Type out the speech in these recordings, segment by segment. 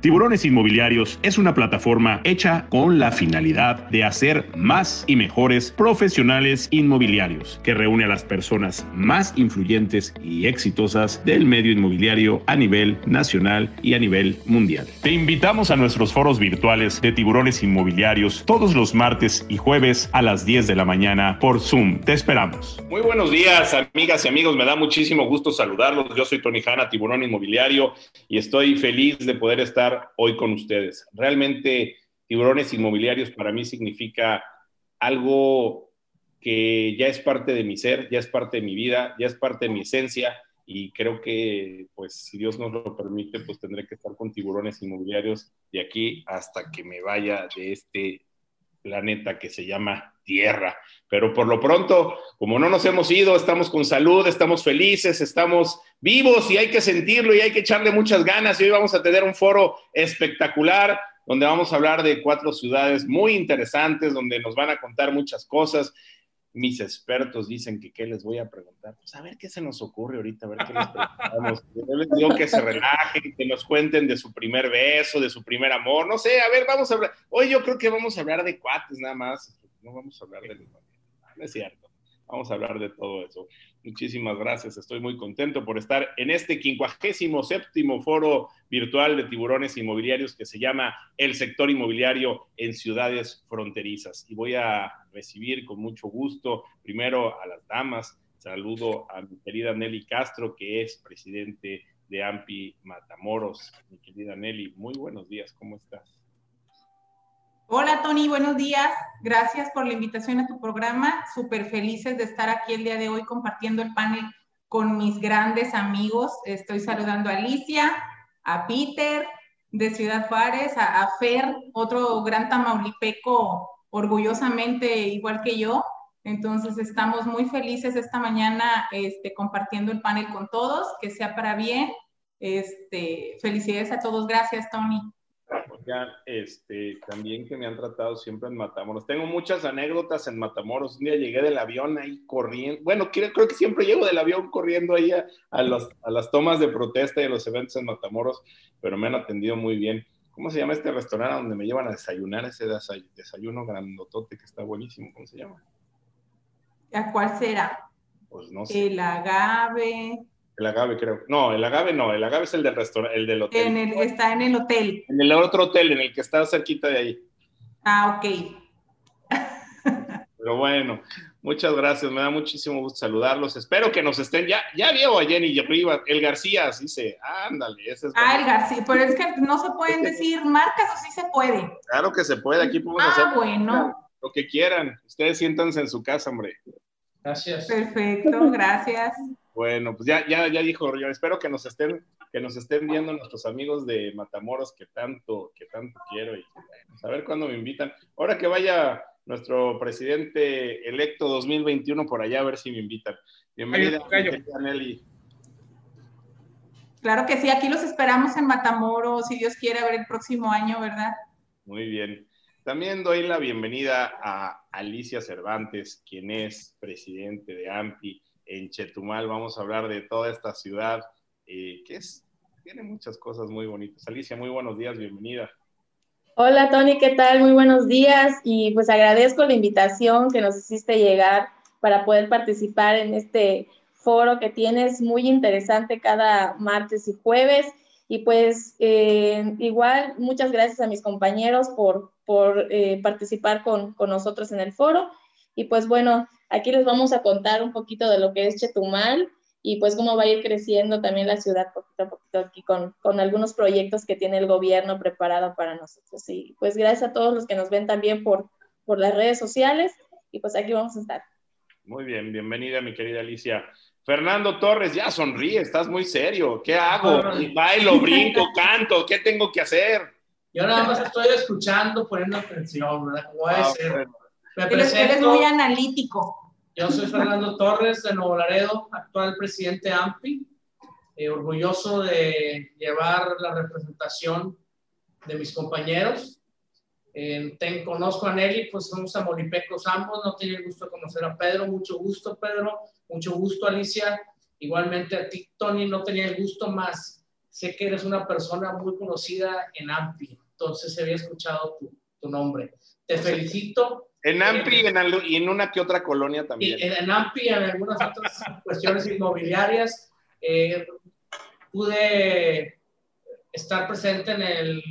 Tiburones Inmobiliarios es una plataforma hecha con la finalidad de hacer más y mejores profesionales inmobiliarios, que reúne a las personas más influyentes y exitosas del medio inmobiliario a nivel nacional y a nivel mundial. Te invitamos a nuestros foros virtuales de Tiburones Inmobiliarios todos los martes y jueves a las 10 de la mañana por Zoom. Te esperamos. Muy buenos días, amigas y amigos. Me da muchísimo gusto saludarlos. Yo soy Tony Hanna, Tiburón Inmobiliario, y estoy feliz de poder estar hoy con ustedes. Realmente tiburones inmobiliarios para mí significa algo que ya es parte de mi ser, ya es parte de mi vida, ya es parte de mi esencia y creo que, pues, si Dios nos lo permite, pues tendré que estar con tiburones inmobiliarios de aquí hasta que me vaya de este planeta que se llama Tierra. Pero por lo pronto, como no nos hemos ido, estamos con salud, estamos felices, estamos vivos y hay que sentirlo y hay que echarle muchas ganas. Y hoy vamos a tener un foro espectacular donde vamos a hablar de cuatro ciudades muy interesantes, donde nos van a contar muchas cosas mis expertos dicen que qué les voy a preguntar. Pues a ver qué se nos ocurre ahorita, a ver qué les preguntamos. Yo les digo que se relajen, que nos cuenten de su primer beso, de su primer amor. No sé, a ver, vamos a hablar. Hoy yo creo que vamos a hablar de cuates nada más. No vamos a hablar de... No es cierto. Vamos a hablar de todo eso. Muchísimas gracias. Estoy muy contento por estar en este 57 foro virtual de tiburones inmobiliarios que se llama El sector inmobiliario en ciudades fronterizas. Y voy a recibir con mucho gusto primero a las damas. Saludo a mi querida Nelly Castro, que es presidente de AMPI Matamoros. Mi querida Nelly, muy buenos días. ¿Cómo estás? Hola Tony, buenos días. Gracias por la invitación a tu programa. Súper felices de estar aquí el día de hoy compartiendo el panel con mis grandes amigos. Estoy saludando a Alicia, a Peter de Ciudad Juárez, a, Fer, otro gran tamaulipeco orgullosamente igual que yo. Entonces estamos muy felices esta mañana este, compartiendo el panel con todos, que sea para bien. Este, felicidades a todos. Gracias, Tony este, también que me han tratado siempre en Matamoros. Tengo muchas anécdotas en Matamoros. Un día llegué del avión ahí corriendo. Bueno, creo, creo que siempre llego del avión corriendo ahí a, a, las tomas de protesta y a los eventos en Matamoros, pero me han atendido muy bien. ¿Cómo se llama este restaurante donde me llevan a desayunar? Ese desayuno grandotote que está buenísimo. ¿Cómo se llama? ¿A cuál será? Pues no sé. El agave. El agave, creo. No, el agave no, el agave es el del restaurante, el del hotel. está en el hotel. En el otro hotel, en el que está cerquita de ahí. Ah, ok. Pero bueno, muchas gracias, me da muchísimo gusto saludarlos. Espero que nos estén, ya, ya veo a Jenny arriba, el García, dice, ándale, ese es. Ah, el García, pero es que no se pueden decir marcas o sí se puede. Claro que se puede, aquí podemos ah, hacer bueno. lo que quieran. Ustedes siéntanse en su casa, hombre. Gracias. Perfecto, gracias. Bueno, pues ya, ya, ya dijo, yo espero que nos estén, que nos estén viendo nuestros amigos de Matamoros que tanto, que tanto quiero y a ver cuándo me invitan. Ahora que vaya nuestro presidente electo 2021 por allá a ver si me invitan. Bienvenida, Nelly. Claro que sí, aquí los esperamos en Matamoros, si Dios quiere, a ver el próximo año, ¿verdad? Muy bien. También doy la bienvenida a Alicia Cervantes, quien es presidente de AMPI en Chetumal. Vamos a hablar de toda esta ciudad eh, que es, tiene muchas cosas muy bonitas. Alicia, muy buenos días, bienvenida. Hola Tony, ¿qué tal? Muy buenos días y pues agradezco la invitación que nos hiciste llegar para poder participar en este foro que tienes muy interesante cada martes y jueves. Y pues eh, igual, muchas gracias a mis compañeros por, por eh, participar con, con, nosotros en el foro. Y pues bueno, Aquí les vamos a contar un poquito de lo que es Chetumal y pues cómo va a ir creciendo también la ciudad poquito a poquito aquí con, con algunos proyectos que tiene el gobierno preparado para nosotros. Y pues gracias a todos los que nos ven también por, por las redes sociales y pues aquí vamos a estar. Muy bien, bienvenida mi querida Alicia. Fernando Torres, ya sonríe, estás muy serio. ¿Qué hago? Bailo, brinco, canto, ¿qué tengo que hacer? Yo nada más estoy escuchando, poniendo atención, ¿verdad? ¿Cómo debe ah, ser? Me Eres muy analítico. Yo soy Fernando Torres de Nuevo Laredo, actual presidente AMPI, eh, orgulloso de llevar la representación de mis compañeros. Eh, te, conozco a Nelly, pues somos amolipecos ambos, no tiene el gusto de conocer a Pedro, mucho gusto Pedro, mucho gusto Alicia, igualmente a ti Tony, no tenía el gusto más sé que eres una persona muy conocida en AMPI, entonces se había escuchado tu, tu nombre. Te felicito. En AMPI y en, una que otra colonia también. En, en AMPI y en algunas otras cuestiones inmobiliarias. Eh, pude estar presente en el,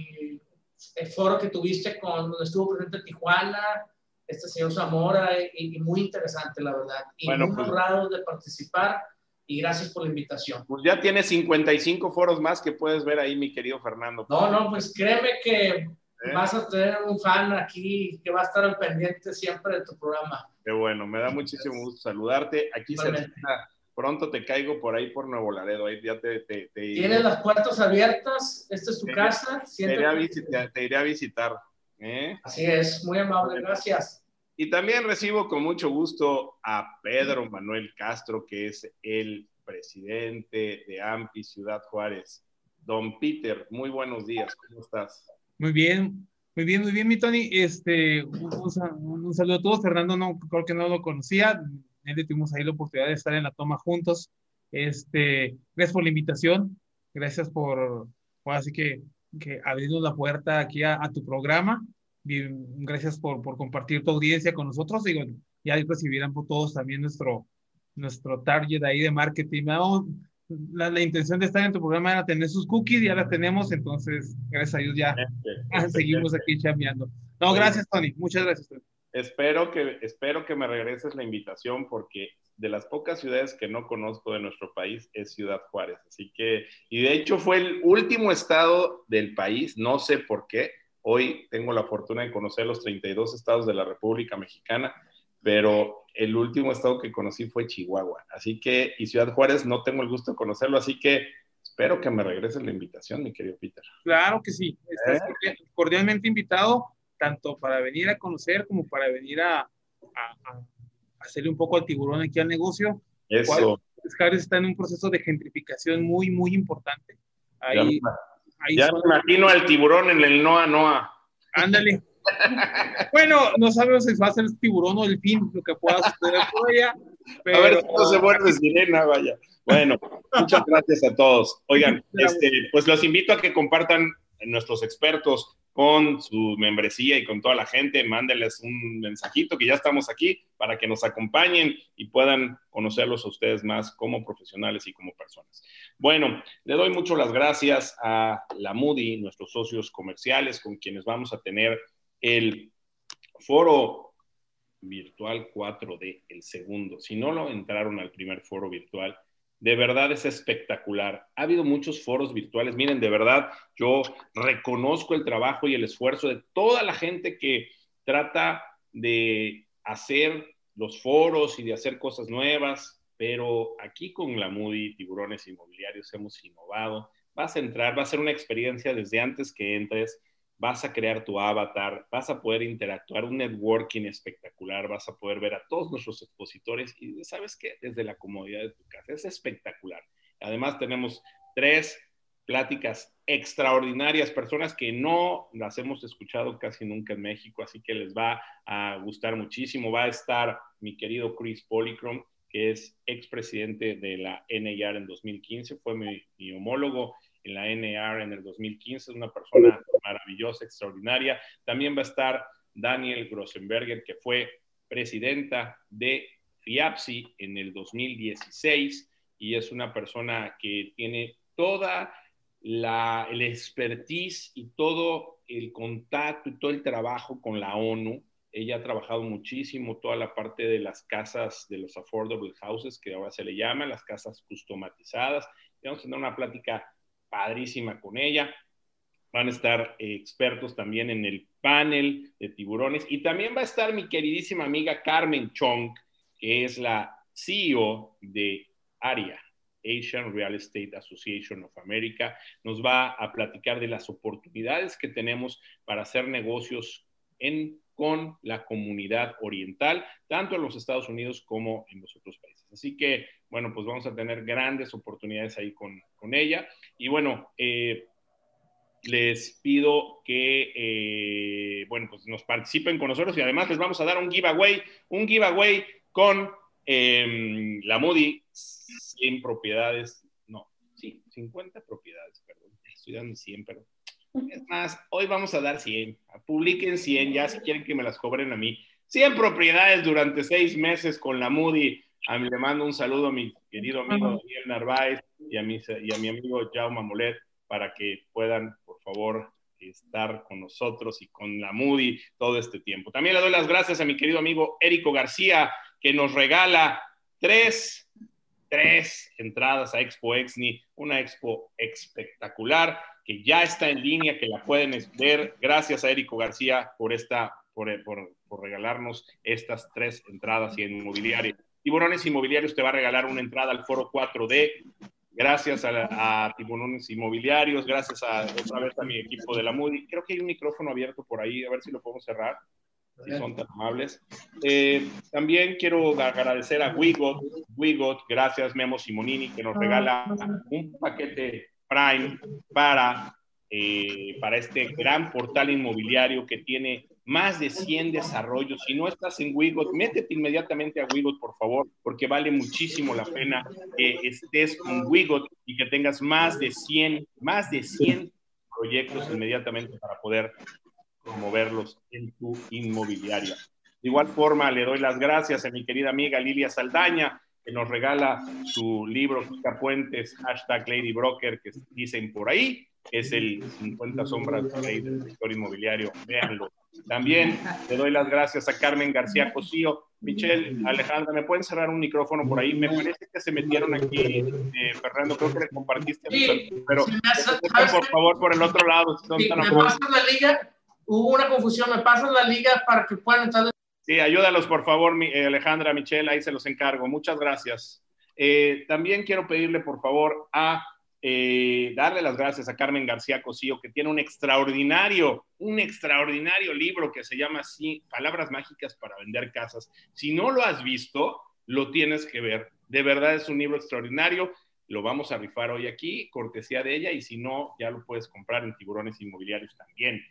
foro que tuviste con donde estuvo presente Tijuana, este señor Zamora, y, muy interesante, la verdad. Y muy pues, honrado de participar y gracias por la invitación. Pues ya tienes 55 foros más que puedes ver ahí, mi querido Fernando. No, no, pues créeme que ¿Eh? vas a tener un fan aquí que va a estar al pendiente siempre de tu programa. Qué bueno, me da muchísimo gusto saludarte. Aquí se pronto te caigo por ahí por Nuevo Laredo. Ahí ya te, te, Tienes las puertas abiertas, esta es tu casa. Te iré, a visitar, te iré a visitar. ¿eh? Así es, muy amable, gracias. Y también recibo con mucho gusto a Pedro Manuel Castro, que es el presidente de AMPI Ciudad Juárez. Don Peter, muy buenos días, ¿cómo estás? Muy bien, muy bien, muy bien, mi Tony. Este, un, saludo a todos. Fernando, no, creo que no lo conocía. Él tuvimos ahí la oportunidad de estar en la toma juntos. Este, gracias por la invitación. Gracias por, así que, que abrirnos la puerta aquí a tu programa gracias por, por, compartir tu audiencia con nosotros bueno, ya recibirán por todos también nuestro, nuestro target ahí de marketing. La, la, intención de estar en tu programa era tener sus cookies, ya las tenemos, entonces gracias a Dios ya seguimos aquí chambeando. No, gracias Tony, muchas gracias. Tony. Espero que, espero que me regreses la invitación porque de las pocas ciudades que no conozco de nuestro país es Ciudad Juárez. Así que, y de hecho fue el último estado del país, no sé por qué, Hoy tengo la fortuna de conocer los 32 estados de la República Mexicana, pero el último estado que conocí fue Chihuahua. Así que, y Ciudad Juárez no tengo el gusto de conocerlo, así que espero que me regreses la invitación, mi querido Peter. Claro que sí, estás ¿Eh? cordialmente invitado, tanto para venir a conocer como para venir a, a, hacerle un poco al tiburón aquí al negocio. Eso. Juárez está en un proceso de gentrificación muy, muy importante. Ahí, ya me imagino al tiburón en el Noa Noa. Ándale. Bueno, no sabemos si va a ser el tiburón o el fin, lo que pueda suceder por allá. Pero... A ver si no se vuelve sirena, vaya. Bueno, muchas gracias a todos. Oigan, este, pues los invito a que compartan nuestros expertos con su membresía y con toda la gente, mándenles un mensajito que ya estamos aquí para que nos acompañen y puedan conocerlos a ustedes más como profesionales y como personas. Bueno, le doy mucho las gracias a la Moody, nuestros socios comerciales con quienes vamos a tener el foro virtual 4D, el segundo. Si no lo entraron al primer foro virtual, de verdad es espectacular. Ha habido muchos foros virtuales. Miren, de verdad, yo reconozco el trabajo y el esfuerzo de toda la gente que trata de hacer los foros y de hacer cosas nuevas, pero aquí con la Moody Tiburones Inmobiliarios hemos innovado. Vas a entrar, va a ser una experiencia desde antes que entres vas a crear tu avatar, vas a poder interactuar, un networking espectacular, vas a poder ver a todos nuestros expositores y sabes qué, desde la comodidad de tu casa, es espectacular. Además tenemos tres pláticas extraordinarias, personas que no las hemos escuchado casi nunca en México, así que les va a gustar muchísimo. Va a estar mi querido Chris Polycrom, que es expresidente de la NAR en 2015, fue mi homólogo en la NAR en el 2015, es una persona maravillosa, extraordinaria. También va a estar Daniel Grossenberger, que fue presidenta de FIAPSI en el 2016 y es una persona que tiene toda la el expertise y todo el contacto y todo el trabajo con la ONU. Ella ha trabajado muchísimo toda la parte de las casas de los affordable houses, que ahora se le llama, las casas customatizadas. Vamos a tener una plática padrísima con ella. Van a estar eh, expertos también en el panel de tiburones y también va a estar mi queridísima amiga Carmen Chong, que es la CEO de ARIA, Asian Real Estate Association of America. Nos va a platicar de las oportunidades que tenemos para hacer negocios en, con la comunidad oriental, tanto en los Estados Unidos como en los otros países. Así que, bueno, pues vamos a tener grandes oportunidades ahí con, con ella. Y bueno, eh, les pido que, eh, bueno, pues nos participen con nosotros y además les vamos a dar un giveaway, un giveaway con em, la Moody sin propiedades, no, sí, 50 propiedades, perdón, estoy dando 100, pero es más, hoy vamos a dar 100, publiquen 100 ya si quieren que me las cobren a mí. 100 propiedades durante seis meses con la Moody. A mí le mando un saludo a mi querido amigo Daniel Narváez y a mi, y a mi amigo Jaume Molet para que puedan, por favor, estar con nosotros y con la Moody todo este tiempo. También le doy las gracias a mi querido amigo Érico García, que nos regala tres, tres entradas a Expo Exni, una expo espectacular que ya está en línea, que la pueden ver. Gracias a Érico García por esta, por, por, por regalarnos estas tres entradas y en inmobiliario. Tiburones Inmobiliarios te va a regalar una entrada al foro 4D gracias a, a, Tiburones Inmobiliarios, gracias a otra vez a mi equipo de la Moody. Creo que hay un micrófono abierto por ahí, a ver si lo podemos cerrar, si son tan amables. Eh, también quiero agradecer a Wigot, Wigot, gracias Memo Simonini, que nos regala un paquete Prime para, eh, para este gran portal inmobiliario que tiene más de 100 desarrollos. Si no estás en Wigot, métete inmediatamente a Wigot, por favor, porque vale muchísimo la pena que estés con Wigot y que tengas más de 100, más de 100 proyectos inmediatamente para poder promoverlos en tu inmobiliaria. De igual forma, le doy las gracias a mi querida amiga Lilia Saldaña, que nos regala su libro Puentes, hashtag Lady Broker, que dicen por ahí, es el 50 sombras del sector inmobiliario. Véanlo. También le doy las gracias a Carmen García Cosío. Michelle, Alejandra, ¿me pueden cerrar un micrófono por ahí? Me parece que se metieron aquí, eh, Fernando, creo que le compartiste, sí, pero por favor por el otro lado. Si sí, me pasas la liga, hubo una confusión, me pasas la liga para que puedan entrar. Sí, ayúdalos por favor, mi, eh, Alejandra, Michelle, ahí se los encargo. Muchas gracias. Eh, también quiero pedirle por favor a eh, darle las gracias a Carmen García Cosío, que tiene un extraordinario, un extraordinario libro que se llama así, Palabras Mágicas para Vender Casas. Si no lo has visto, lo tienes que ver. De verdad es un libro extraordinario. Lo vamos a rifar hoy aquí, cortesía de ella, y si no, ya lo puedes comprar en Tiburones Inmobiliarios también.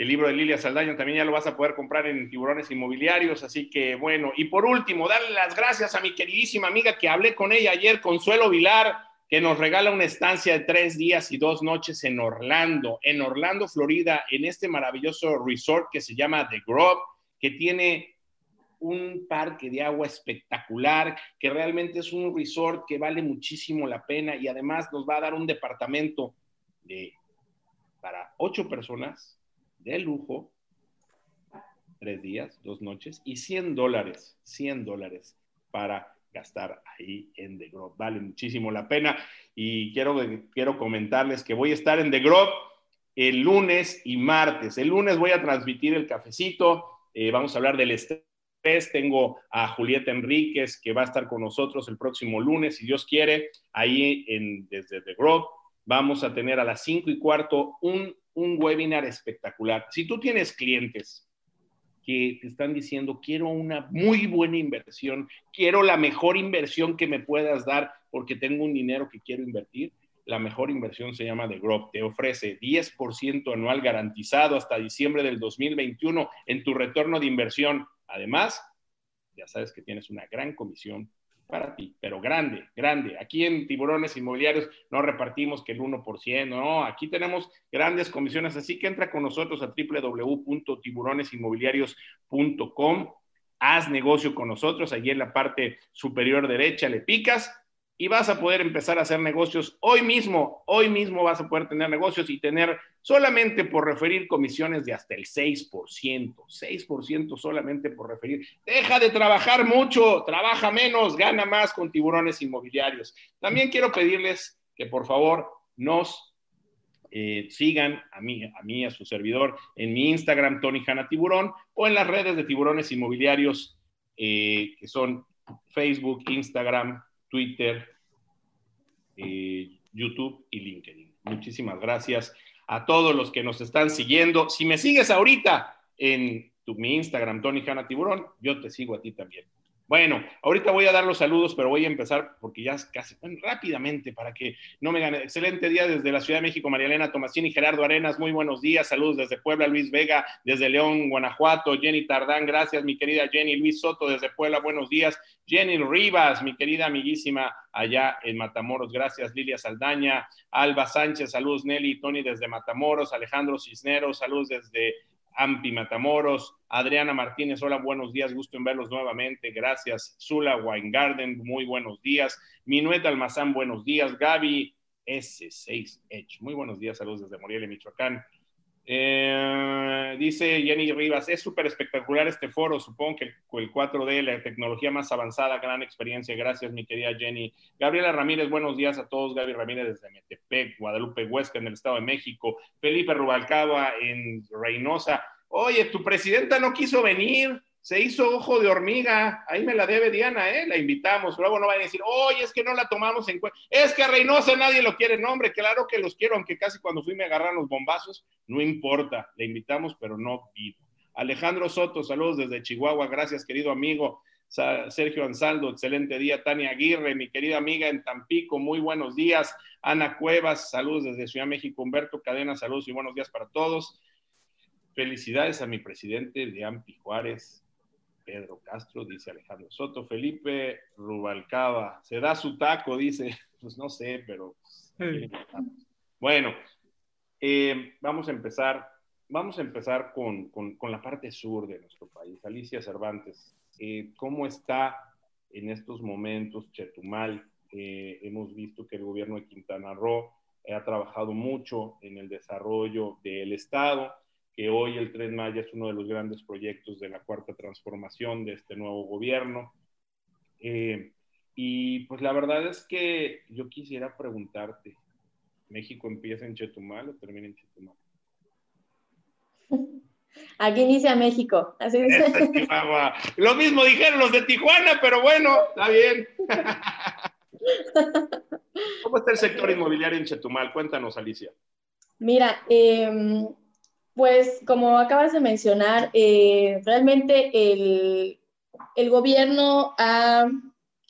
El libro de Lilia Saldaña también ya lo vas a poder comprar en Tiburones Inmobiliarios, así que bueno. Y por último, darle las gracias a mi queridísima amiga que hablé con ella ayer, Consuelo Vilar, que nos regala una estancia de tres días y dos noches en Orlando, en Orlando, Florida, en este maravilloso resort que se llama The Grove, que tiene un parque de agua espectacular, que realmente es un resort que vale muchísimo la pena y además nos va a dar un departamento de, para ocho personas de lujo, tres días, dos noches y 100 dólares, 100 dólares para gastar ahí en The Grove. Vale muchísimo la pena. Y quiero, quiero comentarles que voy a estar en The Grove el lunes y martes. El lunes voy a transmitir el cafecito. Eh, vamos a hablar del estrés. Tengo a Julieta Enríquez que va a estar con nosotros el próximo lunes, si Dios quiere, ahí en, desde The Grove. Vamos a tener a las cinco y cuarto un, un webinar espectacular. Si tú tienes clientes que te están diciendo, quiero una muy buena inversión, quiero la mejor inversión que me puedas dar porque tengo un dinero que quiero invertir, la mejor inversión se llama The Grove. Te ofrece 10% anual garantizado hasta diciembre del 2021 en tu retorno de inversión. Además, ya sabes que tienes una gran comisión para ti, pero grande, grande. Aquí en Tiburones Inmobiliarios no repartimos que el 1%, no, aquí tenemos grandes comisiones, así que entra con nosotros a www.tiburonesinmobiliarios.com, haz negocio con nosotros, allí en la parte superior derecha le picas y vas a poder empezar a hacer negocios hoy mismo, hoy mismo vas a poder tener negocios y tener solamente por referir comisiones de hasta el 6%, 6% solamente por referir. Deja de trabajar mucho, trabaja menos, gana más con tiburones inmobiliarios. También quiero pedirles que por favor nos eh, sigan a mí, a mí, a su servidor, en mi Instagram, Tony Hanna Tiburón, o en las redes de tiburones inmobiliarios, eh, que son Facebook, Instagram, Twitter, eh, YouTube y LinkedIn. Muchísimas gracias a todos los que nos están siguiendo. Si me sigues ahorita en tu, mi Instagram, Tony Hanna Tiburón, yo te sigo a ti también. Bueno, ahorita voy a dar los saludos, pero voy a empezar porque ya casi rápidamente para que no me gane. Excelente día desde la Ciudad de México, María Elena Tomasini, Gerardo Arenas, muy buenos días. Saludos desde Puebla, Luis Vega, desde León, Guanajuato, Jenny Tardán, gracias, mi querida Jenny, Luis Soto desde Puebla, buenos días. Jenny Rivas, mi querida amiguísima allá en Matamoros, gracias. Lilia Saldaña, Alba Sánchez, saludos Nelly y Tony desde Matamoros, Alejandro Cisneros, saludos desde Ampi Matamoros, Adriana Martínez, hola, buenos días, gusto en verlos nuevamente, gracias. Zula Weingarten, muy buenos días. Minueta Almazán, buenos días. Gaby S6H, muy buenos días, saludos desde Morelia, Michoacán. Eh, dice Jenny Rivas, es súper espectacular este foro, supongo que el 4D, la tecnología más avanzada, gran experiencia, gracias mi querida Jenny. Gabriela Ramírez, buenos días a todos, Gaby Ramírez desde Metepec, Guadalupe Huesca en el Estado de México, Felipe Rubalcaba en Reynosa. Oye, tu presidenta no quiso venir, se hizo ojo de hormiga, ahí me la debe Diana, ¿eh? La invitamos, luego no vayan a decir, oye, es que no la tomamos en cuenta, es que a Reynosa nadie lo quiere, no, hombre, claro que los quiero, aunque casi cuando fui me agarran los bombazos, no importa, la invitamos, pero no vivo. Alejandro Soto, saludos desde Chihuahua, gracias querido amigo. Sergio Ansaldo, excelente día. Tania Aguirre, mi querida amiga en Tampico, muy buenos días. Ana Cuevas, saludos desde Ciudad México. Humberto Cadena, saludos y buenos días para todos. Felicidades a mi presidente de Ampi Juárez, Pedro Castro, dice Alejandro Soto. Felipe Rubalcaba, se da su taco, dice. Pues no sé, pero. Bueno, eh, vamos a empezar. Vamos a empezar con, con, la parte sur de nuestro país. Alicia Cervantes, eh, ¿cómo está en estos momentos Chetumal? Eh, hemos visto que el gobierno de Quintana Roo ha trabajado mucho en el desarrollo del Estado que hoy el Tren Maya es uno de los grandes proyectos de la cuarta transformación de este nuevo gobierno. Eh, y pues la verdad es que yo quisiera preguntarte, ¿México empieza en Chetumal o termina en Chetumal? Aquí inicia México. Así Lo mismo dijeron los de Tijuana, pero bueno, está bien. ¿Cómo está el sector inmobiliario en Chetumal? Cuéntanos, Alicia. Mira, eh, pues como acabas de mencionar, eh, realmente el, gobierno ha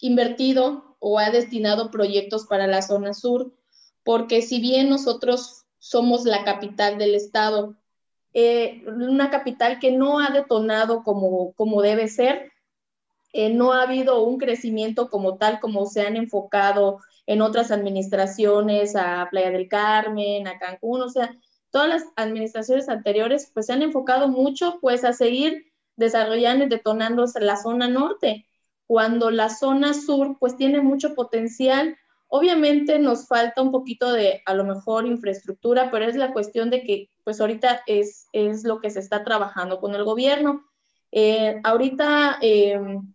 invertido o ha destinado proyectos para la zona sur, porque si bien nosotros somos la capital del estado, eh, una capital que no ha detonado como, como debe ser, eh, no ha habido un crecimiento como tal, como se han enfocado en otras administraciones, a Playa del Carmen, a Cancún, o sea, todas las administraciones anteriores pues se han enfocado mucho pues a seguir desarrollando y detonando la zona norte, cuando la zona sur pues tiene mucho potencial. Obviamente nos falta un poquito de a lo mejor infraestructura, pero es la cuestión de que pues ahorita es, es lo que se está trabajando con el gobierno. Eh, ahorita em,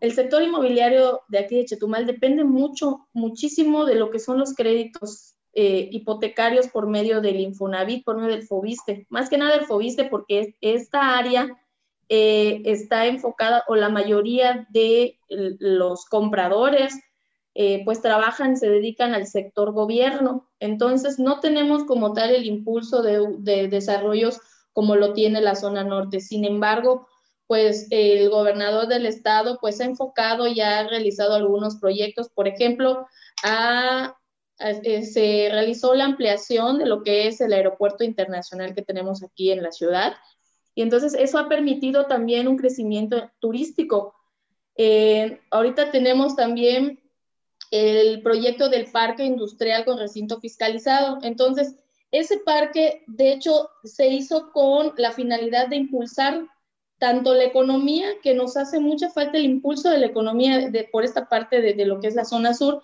el sector inmobiliario de aquí de Chetumal depende mucho, muchísimo de lo que son los créditos eh, hipotecarios por medio del Infonavit, por medio del FOBISTE. Más que nada el FOBISTE porque esta área eh, está enfocada o la mayoría de los compradores eh, pues trabajan, se dedican al sector gobierno. Entonces no tenemos como tal el impulso de, de desarrollos como lo tiene la zona norte. Sin embargo, pues el gobernador del estado pues ha enfocado y ha realizado algunos proyectos, por ejemplo, ha se realizó la ampliación de lo que es el aeropuerto internacional que tenemos aquí en la ciudad. Y entonces eso ha permitido también un crecimiento turístico. Eh, ahorita tenemos también el proyecto del parque industrial con recinto fiscalizado. Entonces, ese parque, de hecho, se hizo con la finalidad de impulsar tanto la economía, que nos hace mucha falta el impulso de la economía de, por esta parte de, lo que es la zona sur,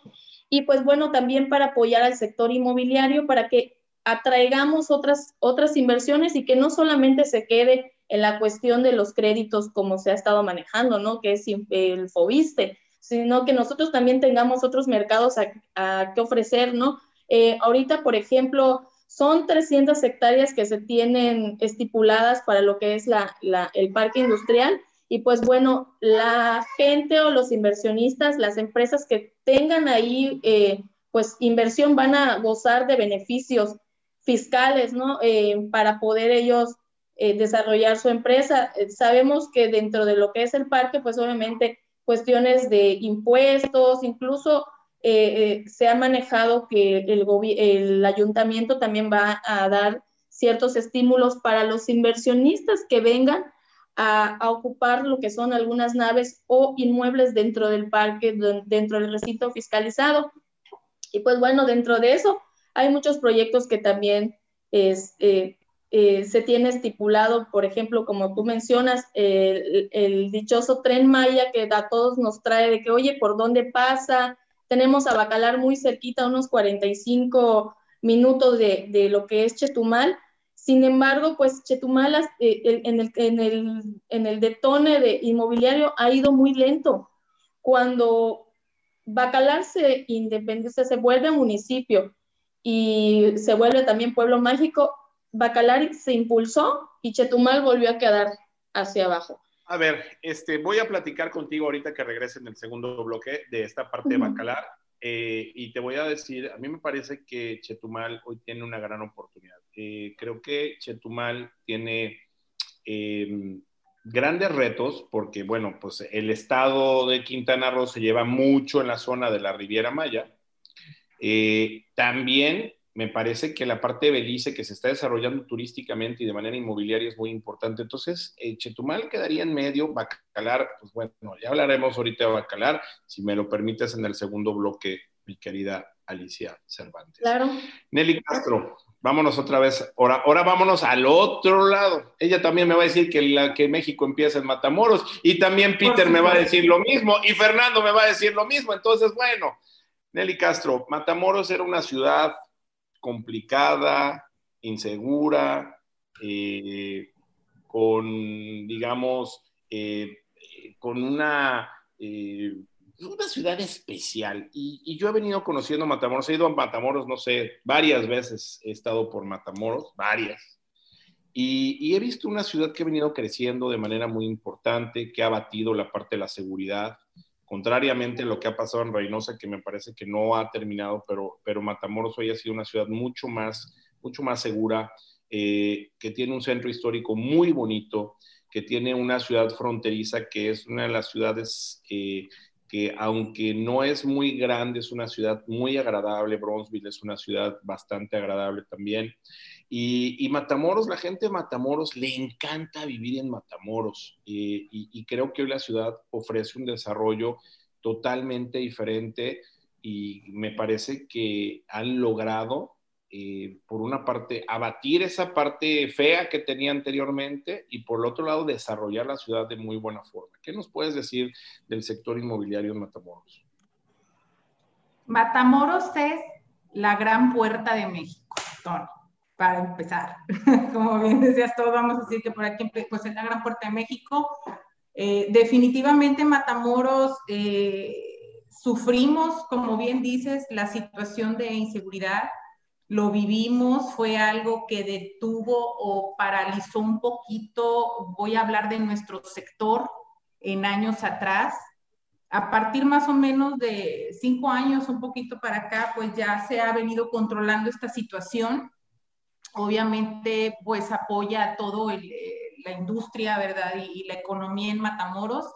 y pues bueno, también para apoyar al sector inmobiliario para que atraigamos otras, otras inversiones y que no solamente se quede en la cuestión de los créditos como se ha estado manejando, ¿no? Que es el FOBISTE, sino que nosotros también tengamos otros mercados a, a que ofrecer, ¿no? Eh, ahorita, por ejemplo, son 300 hectáreas que se tienen estipuladas para lo que es la, la, el parque industrial y pues bueno, la gente o los inversionistas, las empresas que tengan ahí eh, pues inversión van a gozar de beneficios fiscales, ¿no? Eh, para poder ellos eh, desarrollar su empresa. sabemos que dentro de lo que es el parque, pues obviamente cuestiones de impuestos, incluso eh, eh, se ha manejado que el, el ayuntamiento también va a dar ciertos estímulos para los inversionistas que vengan a, ocupar lo que son algunas naves o inmuebles dentro del parque, dentro del recinto fiscalizado. Y pues bueno, dentro de eso hay muchos proyectos que también es, eh, eh, se tiene estipulado, por ejemplo, como tú mencionas, el, dichoso tren Maya que a todos nos trae de que, oye, ¿por dónde pasa? Tenemos a Bacalar muy cerquita, unos 45 minutos de, de lo que es Chetumal, sin embargo, pues Chetumal eh, en, el, en, el, en el detone de inmobiliario ha ido muy lento. Cuando Bacalar se independiza, se vuelve municipio y se vuelve también pueblo mágico, Bacalar se impulsó y Chetumal volvió a quedar hacia abajo. A ver, este, voy a platicar contigo ahorita que regrese en el segundo bloque de esta parte de Bacalar. Eh, y te voy a decir, a mí me parece que Chetumal hoy tiene una gran oportunidad. Eh, creo que Chetumal tiene em, grandes retos porque, bueno, pues el estado de Quintana Roo se lleva mucho en la zona de la Riviera Maya. Eh, también me parece que la parte de Belice que se está desarrollando turísticamente y de manera inmobiliaria es muy importante. Entonces, Chetumal quedaría en medio, Bacalar, pues bueno, ya hablaremos ahorita de Bacalar, si me lo permites en el segundo bloque, mi querida Alicia Cervantes. Claro. Nelly Castro, vámonos otra vez, ahora, ahora vámonos al otro lado. Ella también me va a decir que, la, que México empieza en Matamoros y también Peter me va a decir lo mismo y Fernando me va a decir lo mismo. Entonces, bueno, Nelly Castro, Matamoros era una ciudad complicada, insegura, eh, con, digamos, eh, con una, eh, una ciudad especial. Y, yo he venido conociendo Matamoros, he ido a Matamoros, no sé, varias veces he estado por Matamoros, varias. Y, y, he visto una ciudad que ha venido creciendo de manera muy importante, que ha batido la parte de la seguridad, contrariamente a lo que ha pasado en Reynosa, que me parece que no ha terminado, pero, pero Matamoros hoy ha sido una ciudad mucho más, mucho más segura, eh, que tiene un centro histórico muy bonito, que tiene una ciudad fronteriza que es una de las ciudades eh, que aunque no es muy grande, es una ciudad muy agradable, Bronzeville es una ciudad bastante agradable también. Y, Matamoros, la gente de Matamoros le encanta vivir en Matamoros eh, y, creo que hoy la ciudad ofrece un desarrollo totalmente diferente y me parece que han logrado, eh, por una parte, abatir esa parte fea que tenía anteriormente y por el otro lado, desarrollar la ciudad de muy buena forma. ¿Qué nos puedes decir del sector inmobiliario en Matamoros? Matamoros es la gran puerta de México, Tony para empezar. Como bien decías, todos vamos a decir que por aquí pues, es la gran puerta de México. Eh, definitivamente Matamoros eh, sufrimos, como bien dices, la situación de inseguridad. Lo vivimos, fue algo que detuvo o paralizó un poquito, voy a hablar de nuestro sector en años atrás. A partir más o menos de cinco años, un poquito para acá, pues ya se ha venido controlando esta situación obviamente pues apoya todo eh, la industria, ¿verdad? Y, la economía en Matamoros,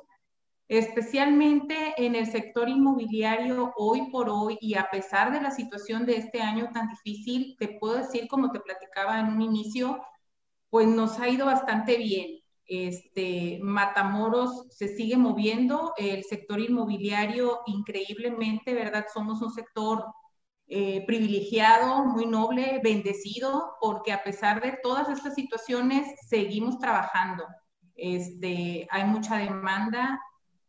especialmente en el sector inmobiliario hoy por hoy y a pesar de la situación de este año tan difícil, te puedo decir, como te platicaba en un inicio, pues nos ha ido bastante bien. Este, Matamoros se sigue moviendo, el sector inmobiliario increíblemente, ¿verdad? Somos un sector eh, privilegiado, muy noble, bendecido, porque a pesar de todas estas situaciones, seguimos trabajando. Este, hay mucha demanda,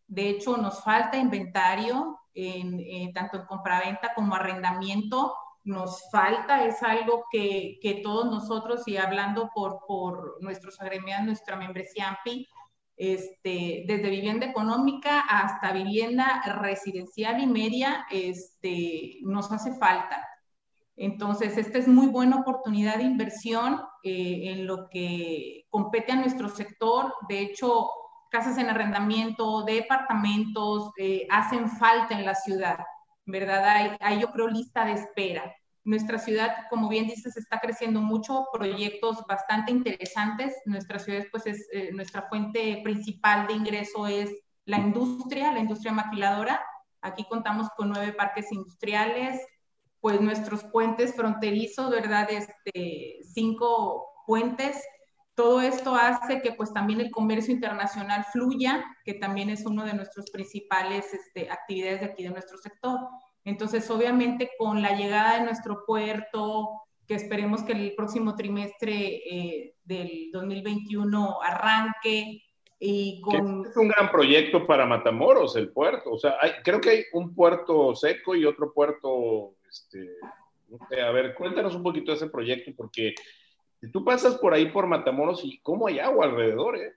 de hecho nos falta inventario, en, tanto en compraventa como arrendamiento, nos falta, es algo que, que todos nosotros, y hablando por, por nuestros agremiados, nuestra membresía AMPI, este, desde vivienda económica hasta vivienda residencial y media, este, nos hace falta. Entonces, esta es muy buena oportunidad de inversión eh, en lo que compete a nuestro sector. De hecho, casas en arrendamiento, departamentos, eh, hacen falta en la ciudad, ¿verdad? Hay, hay, yo creo, lista de espera. Nuestra ciudad, como bien dices, está creciendo mucho, proyectos bastante interesantes. Nuestra ciudad, pues, es eh, nuestra fuente principal de ingreso es la industria, la industria maquiladora. Aquí contamos con nueve parques industriales, pues nuestros puentes fronterizos, ¿verdad? Este, cinco puentes. Todo esto hace que pues también el comercio internacional fluya, que también es uno de nuestros principales este, actividades de aquí de nuestro sector. Entonces, obviamente, con la llegada de nuestro puerto, que esperemos que el próximo trimestre eh, del 2021 arranque, y con... Es un gran proyecto para Matamoros, el puerto. O sea, creo que hay un puerto seco y otro puerto, este, a ver, cuéntanos un poquito de ese proyecto, porque si tú pasas por ahí por Matamoros y cómo hay agua alrededor, ¿eh?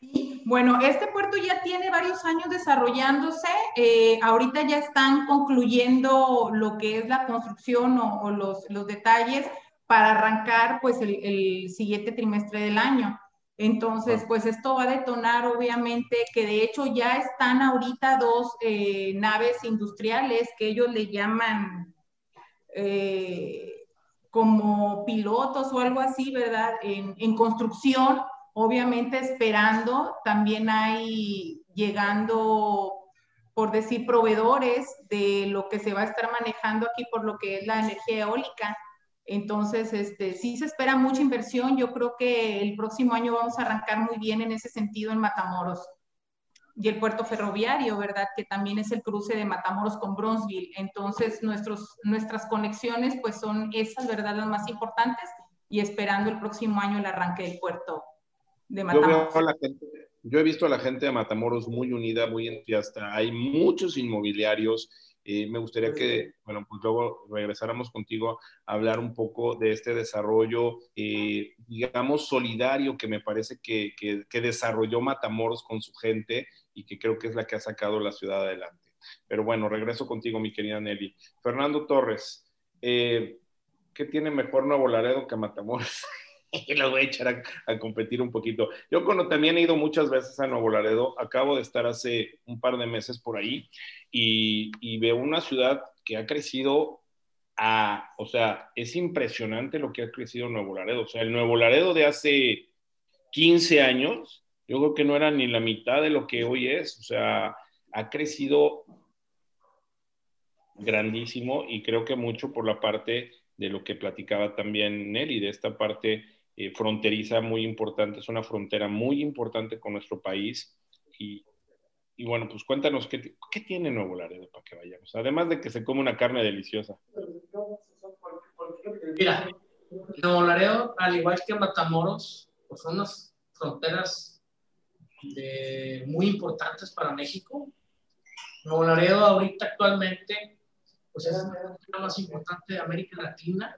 Sí, bueno, este puerto ya tiene varios años desarrollándose. Eh, ahorita ya están concluyendo lo que es la construcción o, los, los, detalles para arrancar pues el, el siguiente trimestre del año. Entonces, pues esto va a detonar obviamente que de hecho ya están ahorita dos eh, naves industriales que ellos le llaman eh, como pilotos o algo así, ¿verdad? En, construcción, obviamente esperando, también hay llegando, por decir, proveedores de lo que se va a estar manejando aquí por lo que es la energía eólica. Entonces, este, sí se espera mucha inversión. Yo creo que el próximo año vamos a arrancar muy bien en ese sentido en Matamoros. Y el puerto ferroviario, ¿verdad? Que también es el cruce de Matamoros con Bronzeville. Entonces, nuestros, nuestras conexiones, pues son esas, ¿verdad? Las más importantes. Y esperando el próximo año el arranque del puerto de Matamoros. yo he visto a la gente de Matamoros muy unida, muy entusiasta. Hay muchos inmobiliarios eh, me gustaría que, bueno, pues luego regresáramos contigo a hablar un poco de este desarrollo, eh, digamos, solidario que me parece que, que, desarrolló Matamoros con su gente y que creo que es la que ha sacado la ciudad adelante. Pero bueno, regreso contigo, mi querida Nelly. Fernando Torres, eh, ¿qué tiene mejor Nuevo Laredo que Matamoros? y lo voy a echar a, competir un poquito. Yo cuando también he ido muchas veces a Nuevo Laredo, acabo de estar hace un par de meses por ahí y, veo una ciudad que ha crecido a, o sea, es impresionante lo que ha crecido Nuevo Laredo. O sea, el Nuevo Laredo de hace 15 años, yo creo que no era ni la mitad de lo que hoy es. O sea, ha crecido grandísimo y creo que mucho por la parte de lo que platicaba también Nelly, de esta parte eh, fronteriza muy importante, es una frontera muy importante con nuestro país. Y, y bueno, pues cuéntanos, ¿qué, ¿qué, tiene Nuevo Laredo para que vayamos? Además de que se come una carne deliciosa. Mira, Nuevo Laredo, al igual que Matamoros, pues son unas fronteras muy importantes para México. Nuevo Laredo ahorita actualmente pues es la más importante de América Latina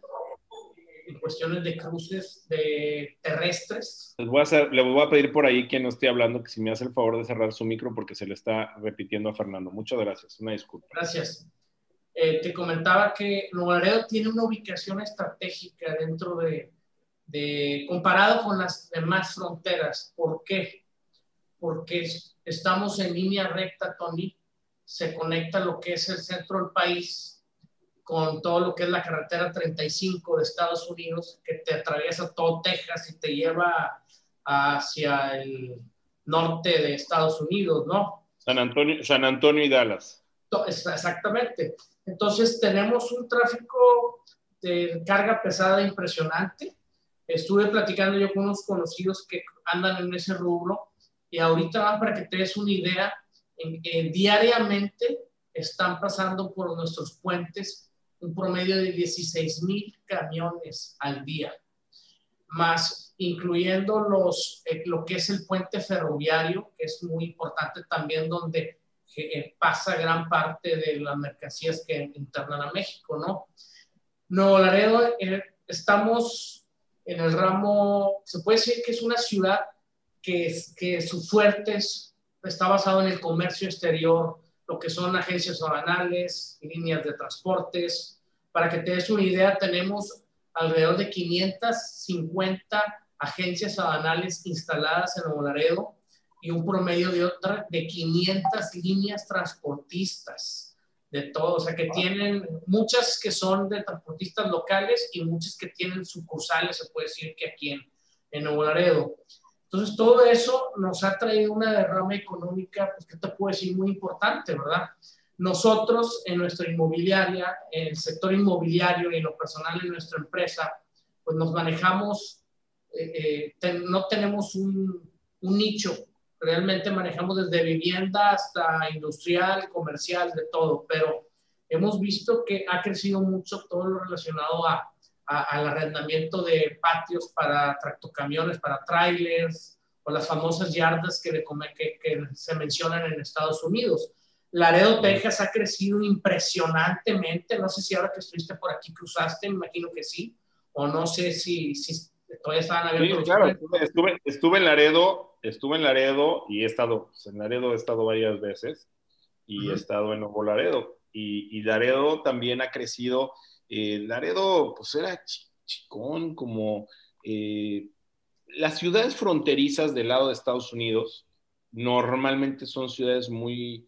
en cuestiones de cruces de terrestres. Les voy, a hacer, le voy a pedir por ahí quien no esté hablando que si me hace el favor de cerrar su micro porque se le está repitiendo a Fernando. Muchas gracias, una disculpa. Gracias. Eh, te comentaba que Nuevo Laredo tiene una ubicación estratégica dentro de, de, comparado con las demás fronteras. ¿Por qué? Porque estamos en línea recta, Tony, se conecta lo que es el centro del país con todo lo que es la carretera 35 de Estados Unidos, que te atraviesa todo Texas y te lleva hacia el norte de Estados Unidos, ¿no? San Antonio, San Antonio y Dallas. Exactamente. Entonces tenemos un tráfico de carga pesada impresionante. Estuve platicando yo con unos conocidos que andan en ese rubro y ahorita para que te des una idea, diariamente están pasando por nuestros puentes un promedio de 16 mil camiones al día, más incluyendo los, eh, lo que es el puente ferroviario, que es muy importante también, donde eh, pasa gran parte de las mercancías que internan a México, ¿no? Nuevo Laredo, eh, estamos en el ramo, se puede decir que es una ciudad que, que su fuerte está basado en el comercio exterior, lo que son agencias aduanales, líneas de transportes. Para que te des una idea, tenemos alrededor de 550 agencias aduanales instaladas en Nuevo Laredo y un promedio de otra de 500 líneas transportistas de todo, o sea que tienen muchas que son de transportistas locales y muchas que tienen sucursales, se puede decir que aquí en, en Nuevo Laredo. Entonces, todo eso nos ha traído una derrama económica, pues, que te puedo decir, muy importante, ¿verdad? Nosotros en nuestra inmobiliaria, en el sector inmobiliario y en lo personal en nuestra empresa, pues nos manejamos, eh, eh, no tenemos un, un nicho, realmente manejamos desde vivienda hasta industrial, comercial, de todo, pero hemos visto que ha crecido mucho todo lo relacionado a, al arrendamiento de patios para tractocamiones, para trailers, o las famosas yardas que, que, que se mencionan en Estados Unidos. Laredo, Texas ha crecido impresionantemente. No sé si ahora que estuviste por aquí cruzaste, me imagino que sí, o no sé si, si todavía estaban abiertos. Sí, claro, estuve, estuve, en Laredo, estuve en Laredo y he estado, pues, en Laredo he estado varias veces y he estado en Nuevo Laredo. Y, y, Laredo también ha crecido. Eh, Laredo, pues era chicón, como eh, las ciudades fronterizas del lado de Estados Unidos normalmente son ciudades muy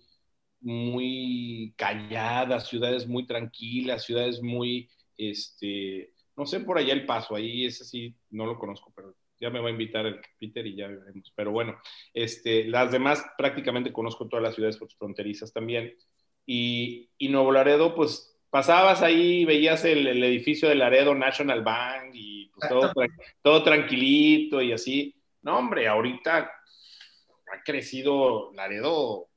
muy calladas, ciudades muy tranquilas, ciudades muy, este, no sé por allá el paso, ahí ese sí no lo conozco, pero ya me va a invitar el Peter y ya veremos. Pero bueno, este, las demás prácticamente conozco todas las ciudades fronterizas también. Y, y Nuevo Laredo, pues pasabas ahí, veías el, el, edificio de Laredo National Bank y pues, todo, todo tranquilito y así. No, hombre, ahorita ha crecido Laredo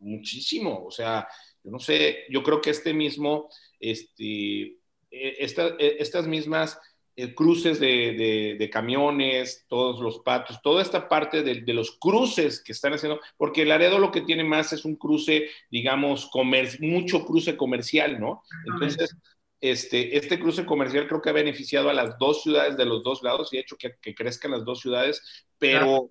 muchísimo. O sea, yo no sé, yo creo que este mismo, este, e, esta, e, estas mismas eh, cruces de, de, de, camiones, todos los patos, toda esta parte de, de, los cruces que están haciendo, porque Laredo lo que tiene más es un cruce, digamos, comer, mucho cruce comercial, ¿no? Entonces, este, este cruce comercial creo que ha beneficiado a las dos ciudades de los dos lados y ha hecho que, que crezcan las dos ciudades, pero,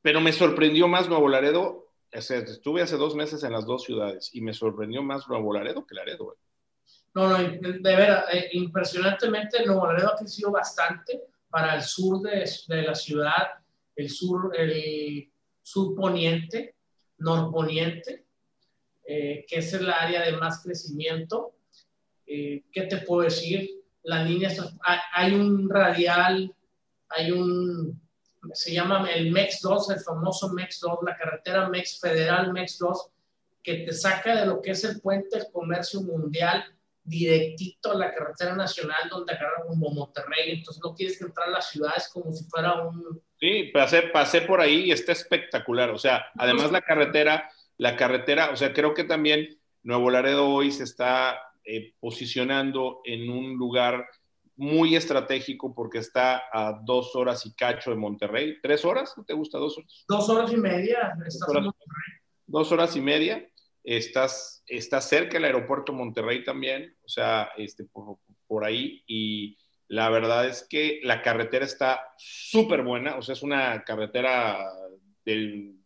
pero me sorprendió más Nuevo Laredo estuve hace dos meses en las dos ciudades y me sorprendió más Nuevo Laredo que Laredo. No, no, de verdad, eh, impresionantemente Nuevo Laredo ha crecido bastante para el sur de, de la ciudad, el sur, el sur poniente, norponiente, eh, que es el área de más crecimiento. Eh, ¿Qué te puedo decir? La línea, hay un radial, hay un se llama el MEX 2, el famoso MEX 2, la carretera MEX Federal MEX 2, que te saca de lo que es el puente del comercio mundial directito a la carretera nacional donde agarran como Monterrey, entonces no tienes que entrar a las ciudades como si fuera un... Sí, pasé, pasé por ahí y está espectacular, o sea, además la carretera, la carretera, o sea, creo que también Nuevo Laredo hoy se está eh, posicionando en un lugar muy estratégico porque está a dos horas y cacho de Monterrey. ¿Tres horas? ¿Te gusta dos horas? Dos horas y media. Estás dos, horas, dos horas y media. Estás, estás cerca del aeropuerto Monterrey también, o sea, este, por, por ahí. Y la verdad es que la carretera está súper buena, o sea, es una carretera del,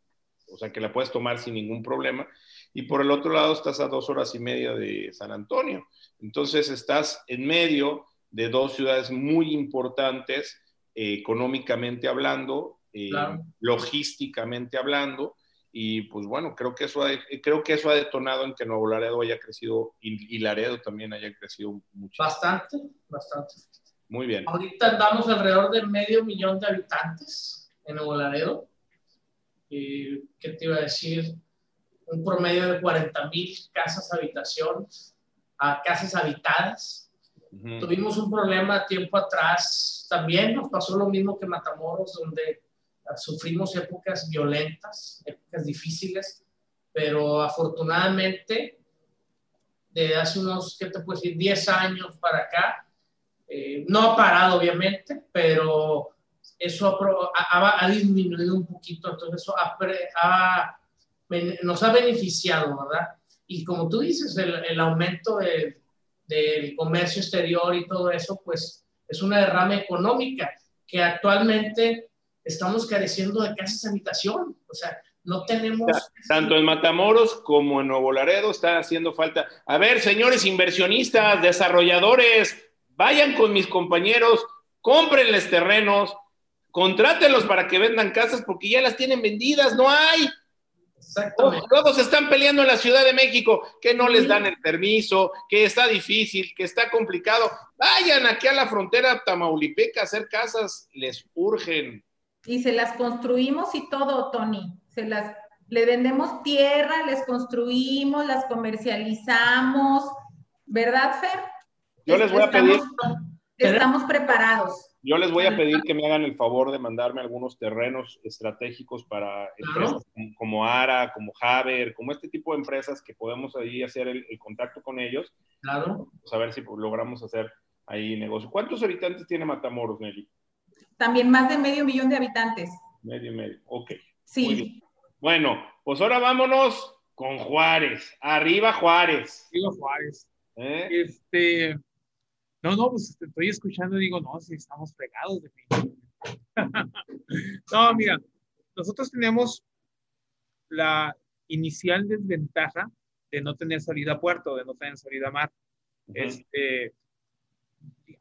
o sea, que la puedes tomar sin ningún problema. Y por el otro lado estás a dos horas y media de San Antonio. Entonces estás en medio de dos ciudades muy importantes eh, económicamente hablando, eh, logísticamente hablando, y pues bueno, creo que, eso ha, creo que eso ha detonado en que Nuevo Laredo haya crecido y, Laredo también haya crecido mucho. Bastante, bastante. Muy bien. Ahorita andamos alrededor de medio millón de habitantes en Nuevo Laredo. ¿Qué te iba a decir? Un promedio de 40 mil casas habitaciones, a casas habitadas Tuvimos un problema tiempo atrás, también nos pasó lo mismo que Matamoros, donde sufrimos épocas violentas, épocas difíciles, pero afortunadamente, de hace unos, ¿qué te puedo decir?, 10 años para acá, eh, no ha parado obviamente, pero eso ha, ha, disminuido un poquito, entonces eso ha, nos ha beneficiado, ¿verdad? Y como tú dices, el, el aumento de del comercio exterior y todo eso, pues es una derrama económica que actualmente estamos careciendo de casas de habitación. O sea, no tenemos... Tanto en Matamoros como en Nuevo Laredo está haciendo falta. A ver, señores inversionistas, desarrolladores, vayan con mis compañeros, cómprenles terrenos, contrátenlos para que vendan casas porque ya las tienen vendidas, no hay. Exactamente. Todos están peleando en la Ciudad de México, que no les dan el permiso, que está difícil, que está complicado. Vayan aquí a la frontera tamaulipeca a hacer casas, les urgen. Y se las construimos y todo, Tony. Se las, le vendemos tierra, les construimos, las comercializamos, ¿verdad, Fer? Yo les voy a pedir. Estamos preparados. Yo les voy a pedir que me hagan el favor de mandarme algunos terrenos estratégicos para empresas como, Ara, como Haber, como este tipo de empresas que podemos ahí hacer el, contacto con ellos. Claro. Pues a ver si logramos hacer ahí negocio. ¿Cuántos habitantes tiene Matamoros, Nelly? También más de medio millón de habitantes. Medio, medio, ok. Sí. Bueno, pues ahora vámonos con Juárez. Arriba Juárez. Arriba Juárez. ¿Eh? Este, no, no, pues estoy escuchando y digo, no, si estamos fregados de mí. no, mira, nosotros tenemos la inicial desventaja de no tener salida a puerto, de no tener salida a mar. Este,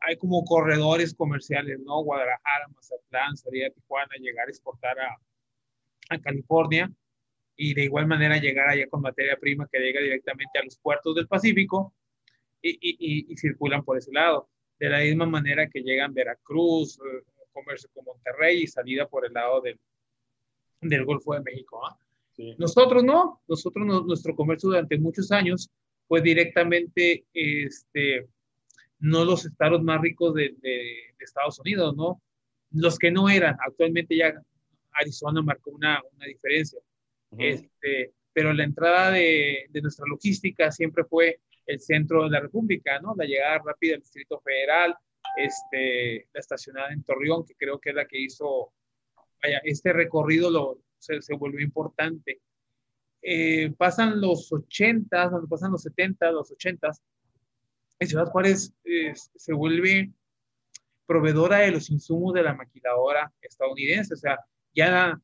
hay como corredores comerciales, ¿no? Guadalajara, Mazatlán, salir a Tijuana, llegar a exportar a, a California y de igual manera llegar allá con materia prima que llega directamente a los puertos del Pacífico y, circulan por ese lado. De la misma manera que llegan Veracruz, eh, comercio con Monterrey y salida por el lado del, del Golfo de México. ¿ah? Nosotros no, nosotros nuestro comercio durante muchos años fue directamente, este, no los estados más ricos de, Estados Unidos, ¿no? Los que no eran, actualmente ya Arizona marcó una, una diferencia. este, pero la entrada de, de, nuestra logística siempre fue el centro de la República, ¿no? La llegada rápida del Distrito Federal, este, la estacionada en Torreón, que creo que es la que hizo, vaya, este recorrido lo, se, se volvió importante. Eh, pasan los 80, cuando pasan los 70, los 80, en Ciudad Juárez se vuelve proveedora de los insumos de la maquiladora estadounidense, o sea, ya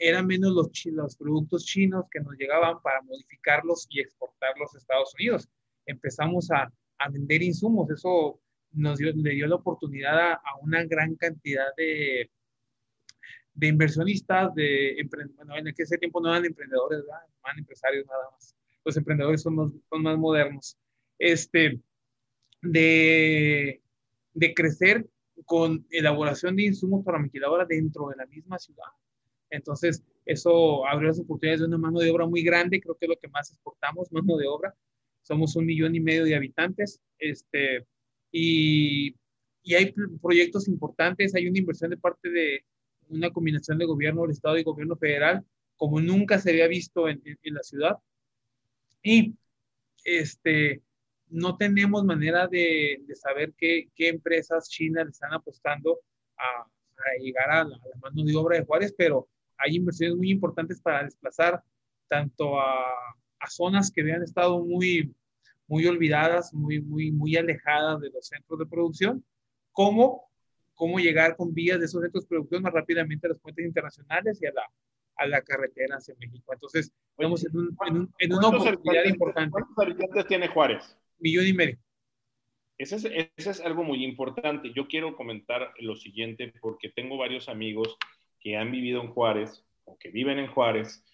eran menos los, los productos chinos que nos llegaban para modificarlos y exportarlos a Estados Unidos empezamos a, a vender insumos. Eso nos dio, le dio la oportunidad a, una gran cantidad de, de inversionistas, de bueno, en ese tiempo no eran emprendedores, eran empresarios nada más. Los emprendedores son, más, son más modernos. Este, de, de crecer con elaboración de insumos para maquiladora dentro de la misma ciudad. Entonces, eso abrió las oportunidades de una mano de obra muy grande, creo que es lo que más exportamos, mano de obra, somos un millón y medio de habitantes, este, y, y, hay proyectos importantes, hay una inversión de parte de una combinación de gobierno del Estado y gobierno federal, como nunca se había visto en, en, la ciudad. Y este, no tenemos manera de, de saber qué, qué, empresas chinas le están apostando a, a llegar a la, a la, mano de obra de Juárez, pero hay inversiones muy importantes para desplazar tanto a, a zonas que habían estado muy, muy olvidadas, muy, muy, muy alejadas de los centros de producción, como cómo llegar con vías de esos centros de producción más rápidamente a las puentes internacionales y a la, a la carretera hacia México. Entonces, estamos en, un, en, un, en una oportunidad importante. ¿Cuántos habitantes tiene Juárez? Millón y medio. Ese es, algo muy importante. Yo quiero comentar lo siguiente porque tengo varios amigos que han vivido en Juárez o que viven en Juárez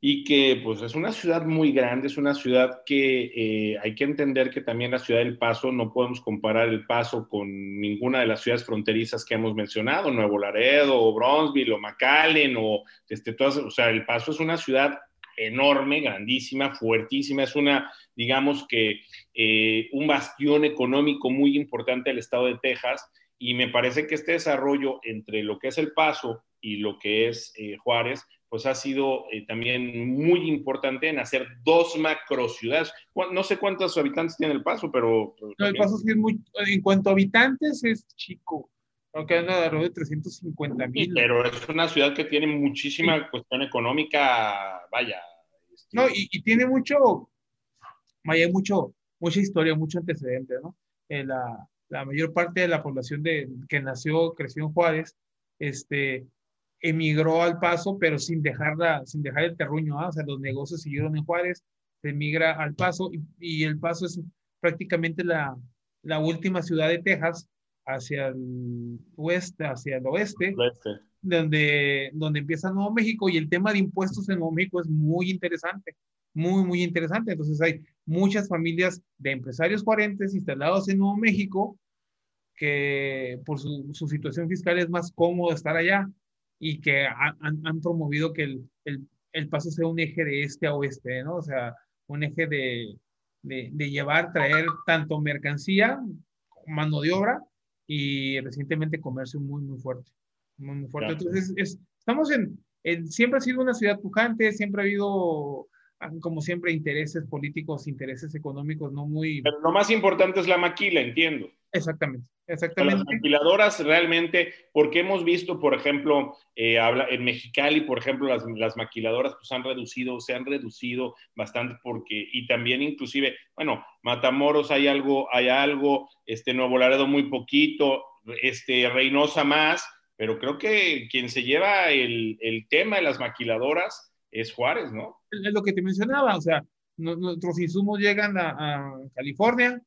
y que pues es una ciudad muy grande, es una ciudad que eh, hay que entender que también la ciudad del Paso, no podemos comparar el Paso con ninguna de las ciudades fronterizas que hemos mencionado, Nuevo Laredo o Bronzeville o McAllen o este, todas, o sea, el Paso es una ciudad enorme, grandísima, fuertísima, es una, digamos que, eh, un bastión económico muy importante del estado de Texas y me parece que este desarrollo entre lo que es el Paso y lo que es eh, Juárez, pues ha sido eh, también muy importante en hacer dos macro ciudades. No sé cuántos habitantes tiene El Paso, pero... no, El Paso sí es muy... En cuanto a habitantes es chico. Creo que anda alrededor de 350 mil. pero es una ciudad que tiene muchísima cuestión económica, vaya. Este... No, y, y, tiene mucho, vaya, mucho, mucha historia, mucho antecedente, ¿no? Eh, la, la, mayor parte de la población de, que nació, creció en Juárez, este, emigró al Paso, pero sin, dejarla, sin dejar el terruño, ¿ah? o sea, los negocios siguieron en Juárez, se emigra al Paso y, el Paso es prácticamente la, la, última ciudad de Texas hacia el oeste, hacia el oeste, Donde, donde empieza Nuevo México y el tema de impuestos en Nuevo México es muy interesante, muy, muy interesante. Entonces hay muchas familias de empresarios cuarentes instalados en Nuevo México que por su, su situación fiscal es más cómodo estar allá y que han, promovido que el, el, el, paso sea un eje de este a oeste, ¿no? O sea, un eje de, de, de llevar, traer tanto mercancía, mano de obra y recientemente comercio muy, muy fuerte. Muy, muy fuerte. Entonces, es, estamos en, en, siempre ha sido una ciudad pujante, siempre ha habido como siempre, intereses políticos, intereses económicos no muy... Pero lo más importante es la maquila, entiendo. Exactamente, exactamente. Las maquiladoras realmente, porque hemos visto, por ejemplo, eh, habla, en Mexicali, por ejemplo, las, las, maquiladoras pues han reducido, se han reducido bastante porque, y también inclusive, bueno, Matamoros hay algo, hay algo, este Nuevo Laredo muy poquito, este Reynosa más, pero creo que quien se lleva el, el tema de las maquiladoras es Juárez, ¿no? Es lo que te mencionaba, o sea, nuestros insumos llegan a, California,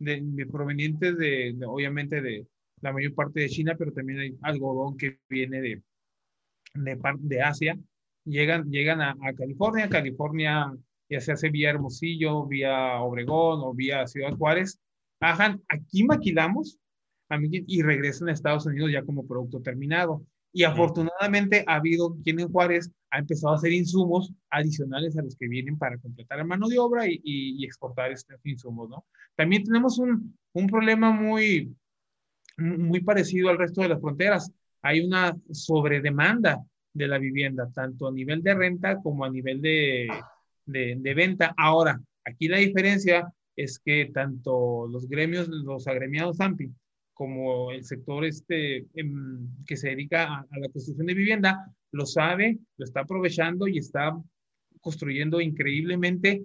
de, provenientes de, obviamente, de la mayor parte de China, pero también hay algodón que viene de, de, de Asia. Llegan, llegan a, California, California ya se hace vía Hermosillo, vía Obregón o vía Ciudad Juárez. Bajan, aquí maquilamos y regresan a Estados Unidos ya como producto terminado. Y afortunadamente ha habido quien en Juárez ha empezado a hacer insumos adicionales a los que vienen para completar la mano de obra y, y, exportar estos insumos, ¿no? También tenemos un, un, problema muy, muy parecido al resto de las fronteras. Hay una sobredemanda de la vivienda, tanto a nivel de renta como a nivel de, de, de venta. Ahora, aquí la diferencia es que tanto los gremios, los agremiados AMPI, como el sector este, em, que se dedica a, la construcción de vivienda, lo sabe, lo está aprovechando y está construyendo increíblemente.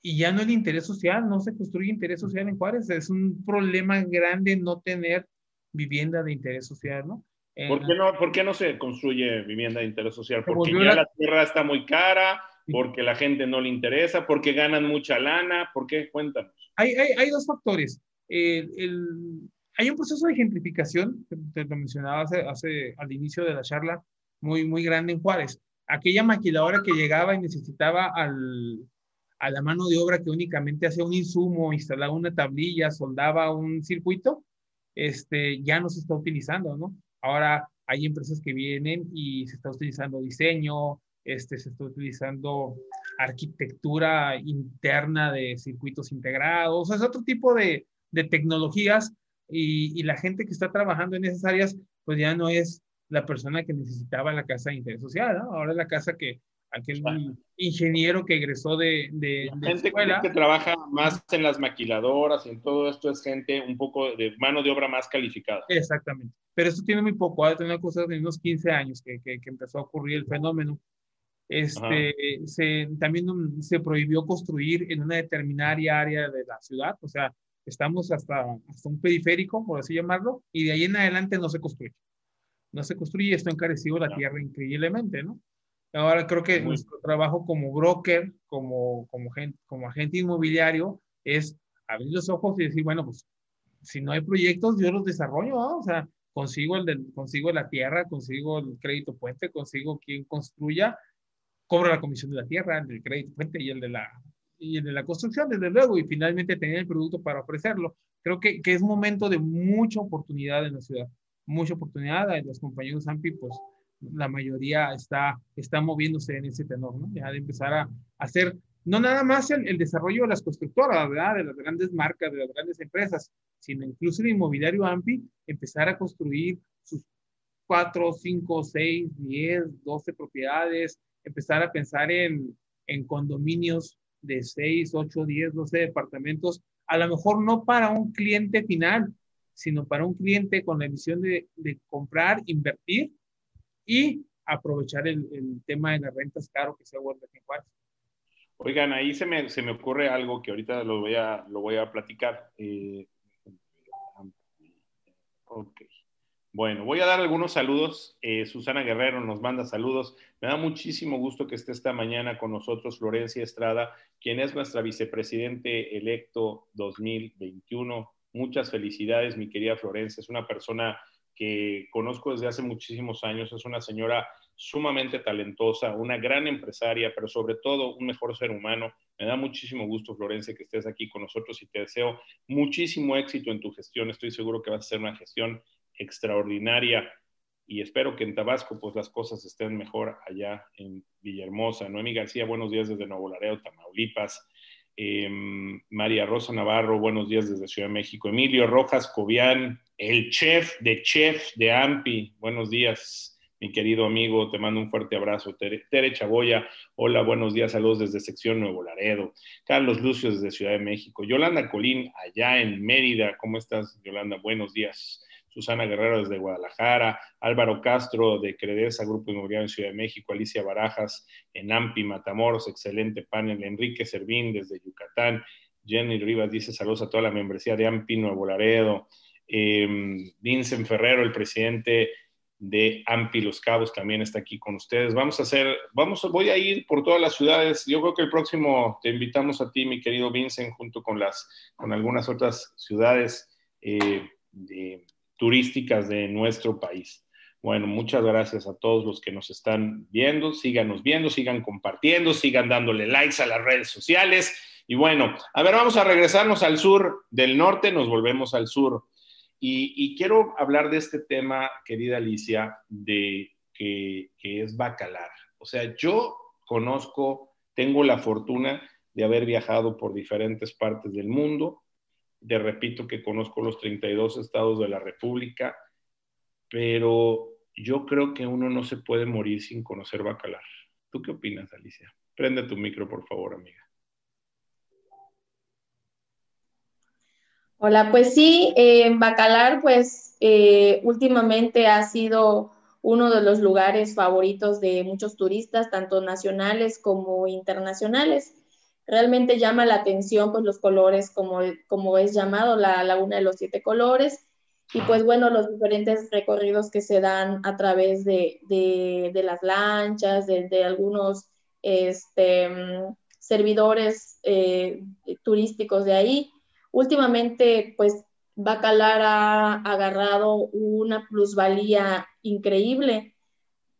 Y ya no el interés social, no se construye interés social en Juárez. Es un problema grande no tener vivienda de interés social, ¿no? ¿Por qué no, ¿Por qué no se construye vivienda de interés social? Porque ya la tierra está muy cara, porque la gente no le interesa, porque ganan mucha lana, ¿por qué? Cuéntanos. Hay, hay, hay dos factores. el, hay un proceso de gentrificación, te lo mencionaba hace, al inicio de la charla, muy, muy grande en Juárez. Aquella maquiladora que llegaba y necesitaba al, a la mano de obra que únicamente hacía un insumo, instalaba una tablilla, soldaba un circuito, este, ya no se está utilizando, ¿no? Ahora hay empresas que vienen y se está utilizando diseño, este, se está utilizando arquitectura interna de circuitos integrados, es otro tipo de, de tecnologías y, la gente que está trabajando en esas áreas, pues ya no es la persona que necesitaba la casa de interés social, ¿no? Ahora es la casa que aquel ingeniero que egresó de, de, la gente escuela. que trabaja más en las maquiladoras y en todo esto es gente un poco de mano de obra más calificada. Exactamente. Pero esto tiene muy poco, ha una cosa de unos 15 años que, que, que, empezó a ocurrir el fenómeno. Este, se, también se prohibió construir en una determinada área de la ciudad, o sea, estamos hasta, hasta un periférico, por así llamarlo, y de ahí en adelante no se construye. No se construye, esto ha encarecido la tierra increíblemente, ¿no? Ahora creo que nuestro trabajo como broker, como, como, gente, como agente inmobiliario, es abrir los ojos y decir, bueno, pues si no hay proyectos, yo los desarrollo, ¿no? O sea, consigo, el del, consigo la tierra, consigo el crédito puente, consigo quien construya, cobra la comisión de la tierra, el del crédito puente y el de la, y de la construcción, desde luego, y finalmente tener el producto para ofrecerlo. Creo que, que es momento de mucha oportunidad en la ciudad, mucha oportunidad. Los compañeros AMPI, pues la mayoría está, está moviéndose en ese tenor, ¿no? Ya de empezar a hacer, no nada más el, el desarrollo de las constructoras, ¿verdad? De las grandes marcas, de las grandes empresas, sino incluso el inmobiliario AMPI, empezar a construir sus cuatro, cinco, seis, diez, doce propiedades, empezar a pensar en, en condominios de 6, 8, 10, 12 departamentos, a lo mejor no para un cliente final, sino para un cliente con la visión de, de comprar, invertir y aprovechar el, el, tema de las rentas caro que se vuelve en Juárez. Oigan, ahí se me, se me ocurre algo que ahorita lo voy a, lo voy a platicar. Eh, ok. Bueno, voy a dar algunos saludos. Eh, Susana Guerrero nos manda saludos. Me da muchísimo gusto que esté esta mañana con nosotros Florencia Estrada, quien es nuestra vicepresidente electo 2021. Muchas felicidades, mi querida Florencia. Es una persona que conozco desde hace muchísimos años. Es una señora sumamente talentosa, una gran empresaria, pero sobre todo un mejor ser humano. Me da muchísimo gusto, Florencia, que estés aquí con nosotros y te deseo muchísimo éxito en tu gestión. Estoy seguro que vas a ser una gestión extraordinaria. y espero que en Tabasco pues las cosas estén mejor allá en Villahermosa. Noemi García, buenos días desde Nuevo Laredo, Tamaulipas. Em, María Rosa Navarro, buenos días desde Ciudad de México. Emilio Rojas Cobian, el chef de chef de AMPI, buenos días mi querido amigo, te mando un fuerte abrazo. Tere, Tere, Chaboya, hola, buenos días, saludos desde sección Nuevo Laredo. Carlos Lucio desde Ciudad de México. Yolanda Colín, allá en Mérida, ¿cómo estás, Yolanda? Buenos días. Susana Guerrero desde Guadalajara, Álvaro Castro de Credesa, Grupo Inmobiliario en Ciudad de México, Alicia Barajas en Ampi, Matamoros, excelente panel, Enrique Servín desde Yucatán, Jenny Rivas dice saludos a toda la membresía de Ampi Nuevo Laredo, eh, Vincent Ferrero, el presidente de Ampi Los Cabos también está aquí con ustedes. Vamos a hacer, vamos, voy a ir por todas las ciudades. Yo creo que el próximo te invitamos a ti, mi querido Vincent, junto con las, con algunas otras ciudades eh, turísticas de nuestro país. Bueno, muchas gracias a todos los que nos están viendo. Síganos viendo, sigan compartiendo, sigan dándole likes a las redes sociales. Y bueno, a ver, vamos a regresarnos al sur del norte, nos volvemos al sur y, quiero hablar de este tema, querida Alicia, de que, es bacalar. O sea, yo conozco, tengo la fortuna de haber viajado por diferentes partes del mundo. De repito que conozco los 32 estados de la República, pero yo creo que uno no se puede morir sin conocer bacalar. ¿Tú qué opinas, Alicia? Prende tu micro, por favor, amiga. Hola, pues sí, en Bacalar, pues eh, últimamente ha sido uno de los lugares favoritos de muchos turistas, tanto nacionales como internacionales. Realmente llama la atención pues los colores, como, como es llamado la Laguna de los Siete Colores, y pues bueno, los diferentes recorridos que se dan a través de, las lanchas, de, algunos este, servidores eh, turísticos de ahí. Últimamente, pues, Bacalar ha agarrado una plusvalía increíble.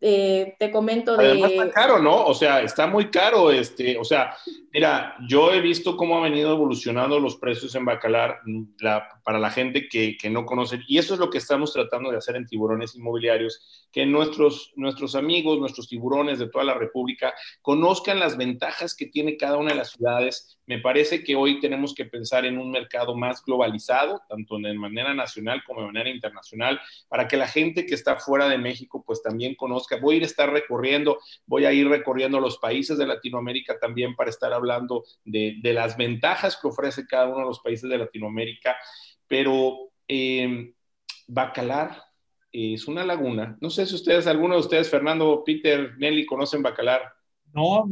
Eh, te comento de... Está caro, ¿no? O sea, está muy caro, este, o sea, mira, yo he visto cómo han venido evolucionando los precios en Bacalar para la gente que, que, no conoce, y eso es lo que estamos tratando de hacer en Tiburones Inmobiliarios, que nuestros, nuestros amigos, nuestros tiburones de toda la República conozcan las ventajas que tiene cada una de las ciudades. Me parece que hoy tenemos que pensar en un mercado más globalizado, tanto de manera nacional como de manera internacional, para que la gente que está fuera de México pues también conozca voy a ir a estar recorriendo, voy a ir recorriendo los países de Latinoamérica también para estar hablando de, las ventajas que ofrece cada uno de los países de Latinoamérica, pero eh, Bacalar es una laguna. No sé si ustedes, alguno de ustedes, Fernando, Peter, Nelly, conocen Bacalar. No,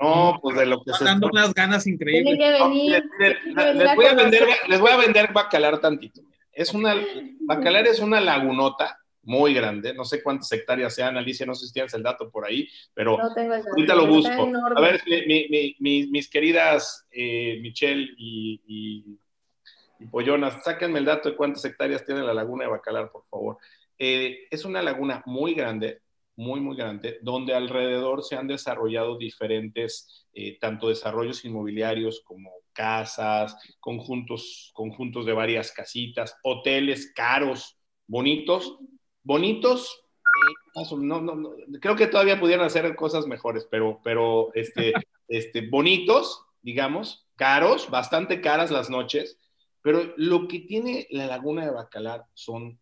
no, pues de lo que se dando unas ganas increíbles. les, voy a vender, les voy a vender Bacalar tantito. Es una, Bacalar es una lagunota muy grande. No sé cuántas hectáreas sean, Alicia, no sé si tienes el dato por ahí, pero ahorita lo busco. A ver, mis queridas eh, Michelle y, y, Pollonas, sáquenme el dato de cuántas hectáreas tiene la laguna de Bacalar, por favor. Eh, es una laguna muy grande, muy, muy grande, donde alrededor se han desarrollado diferentes, eh, tanto desarrollos inmobiliarios como casas, conjuntos, conjuntos de varias casitas, hoteles caros, bonitos, bonitos, eh, no, no, creo que todavía pudieran hacer cosas mejores, pero, pero este, este, bonitos, digamos, caros, bastante caras las noches, pero lo que tiene la laguna de Bacalar son,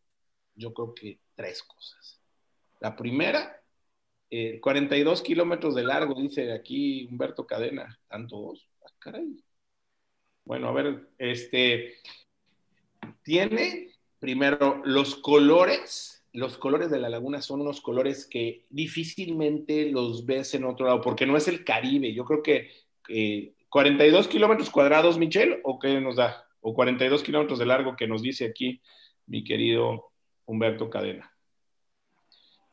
yo creo que tres cosas. La primera, 42 eh, kilómetros de largo, dice aquí Humberto Cadena, tantos, ah, caray. Bueno, a ver, este, tiene primero los colores los colores de la laguna son unos colores que difícilmente los ves en otro lado, porque no es el Caribe. Yo creo que 42 kilómetros cuadrados, Michelle, ¿o qué nos da? O 42 kilómetros de largo que nos dice aquí mi querido Humberto Cadena.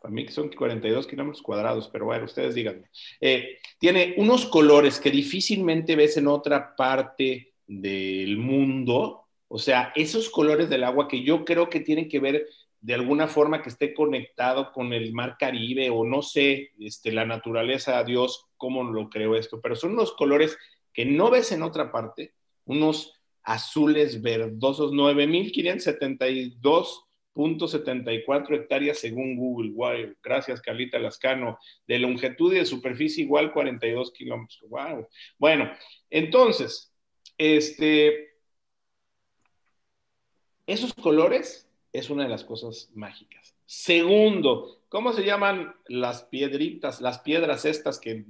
Para mí son 42 kilómetros cuadrados, pero bueno, ustedes díganme. Eh, tiene unos colores que difícilmente ves en otra parte del mundo. O sea, esos colores del agua que yo creo que tienen que ver de alguna forma que esté conectado con el mar Caribe o no sé, este, la naturaleza, Dios, cómo lo creó esto, pero son unos colores que no ves en otra parte, unos azules verdosos, 9.572 .74 hectáreas según Google. Wow, gracias Carlita Lascano. De longitud y de superficie igual 42 kilómetros. Wow. Bueno, entonces, este, esos colores es una de las cosas mágicas. Segundo, ¿cómo se llaman las piedritas, las piedras estas que,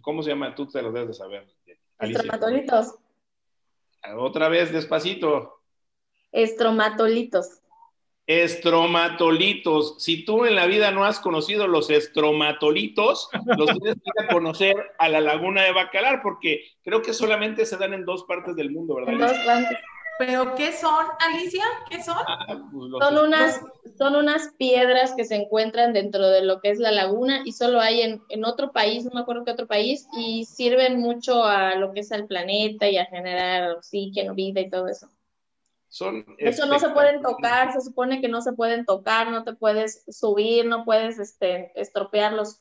¿cómo se llaman? Tú te lo debes de saber. Estromatolitos. Otra vez, despacito. Estromatolitos. Estromatolitos. Si tú en la vida no has conocido los estromatolitos, los tienes que conocer a la laguna de Bacalar, porque creo que solamente se dan en dos partes del mundo, ¿verdad? En dos partes. ¿Pero qué son, Alicia? ¿Qué son? Ah, pues son, unas, son unas piedras que se encuentran dentro de lo que es la laguna y solo hay en, en, otro país, no me acuerdo qué otro país, y sirven mucho a lo que es al planeta y a generar oxígeno, vida y todo eso. Eso no se pueden tocar, se supone que no se pueden tocar, no te puedes subir, no puedes este, estropearlos.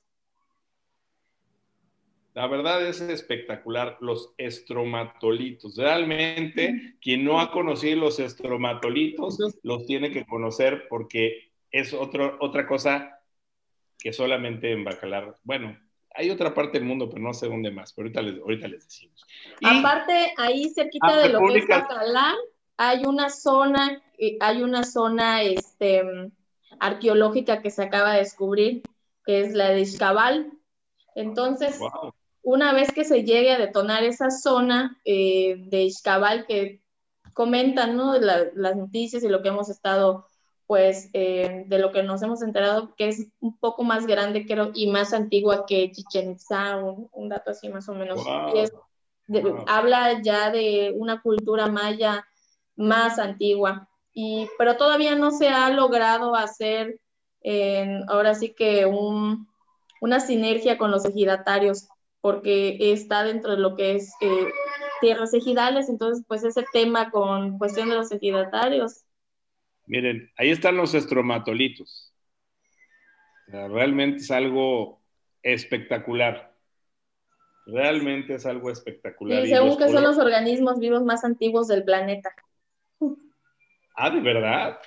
La verdad es espectacular, los estromatolitos. Realmente, quien no ha conocido los estromatolitos, los tiene que conocer porque es otro, otra cosa que solamente en Bacalar, bueno, hay otra parte del mundo, pero no sé dónde más, pero ahorita les, ahorita les decimos. Aparte, ahí cerquita de lo que es Bacalar, hay una zona, eh, hay una zona este, arqueológica que se acaba de descubrir, que es la de Ixcabal. Entonces, una vez que se llegue a detonar esa zona eh, de Ixcabal que comentan, ¿no? las noticias y lo que hemos estado, pues, eh, de lo que nos hemos enterado, que es un poco más grande, creo, y más antigua que Chichen Itza, un, dato así más o menos. Habla ya de una cultura maya más antigua. Y, pero todavía no se ha logrado hacer ahora sí que una sinergia con los ejidatarios, porque está dentro de lo que es eh, tierras ejidales, entonces pues ese tema con cuestión de los ejidatarios. Miren, ahí están los estromatolitos. realmente es algo espectacular. Realmente es algo espectacular. Y según que son los organismos vivos más antiguos del planeta. Ah, ¿de verdad?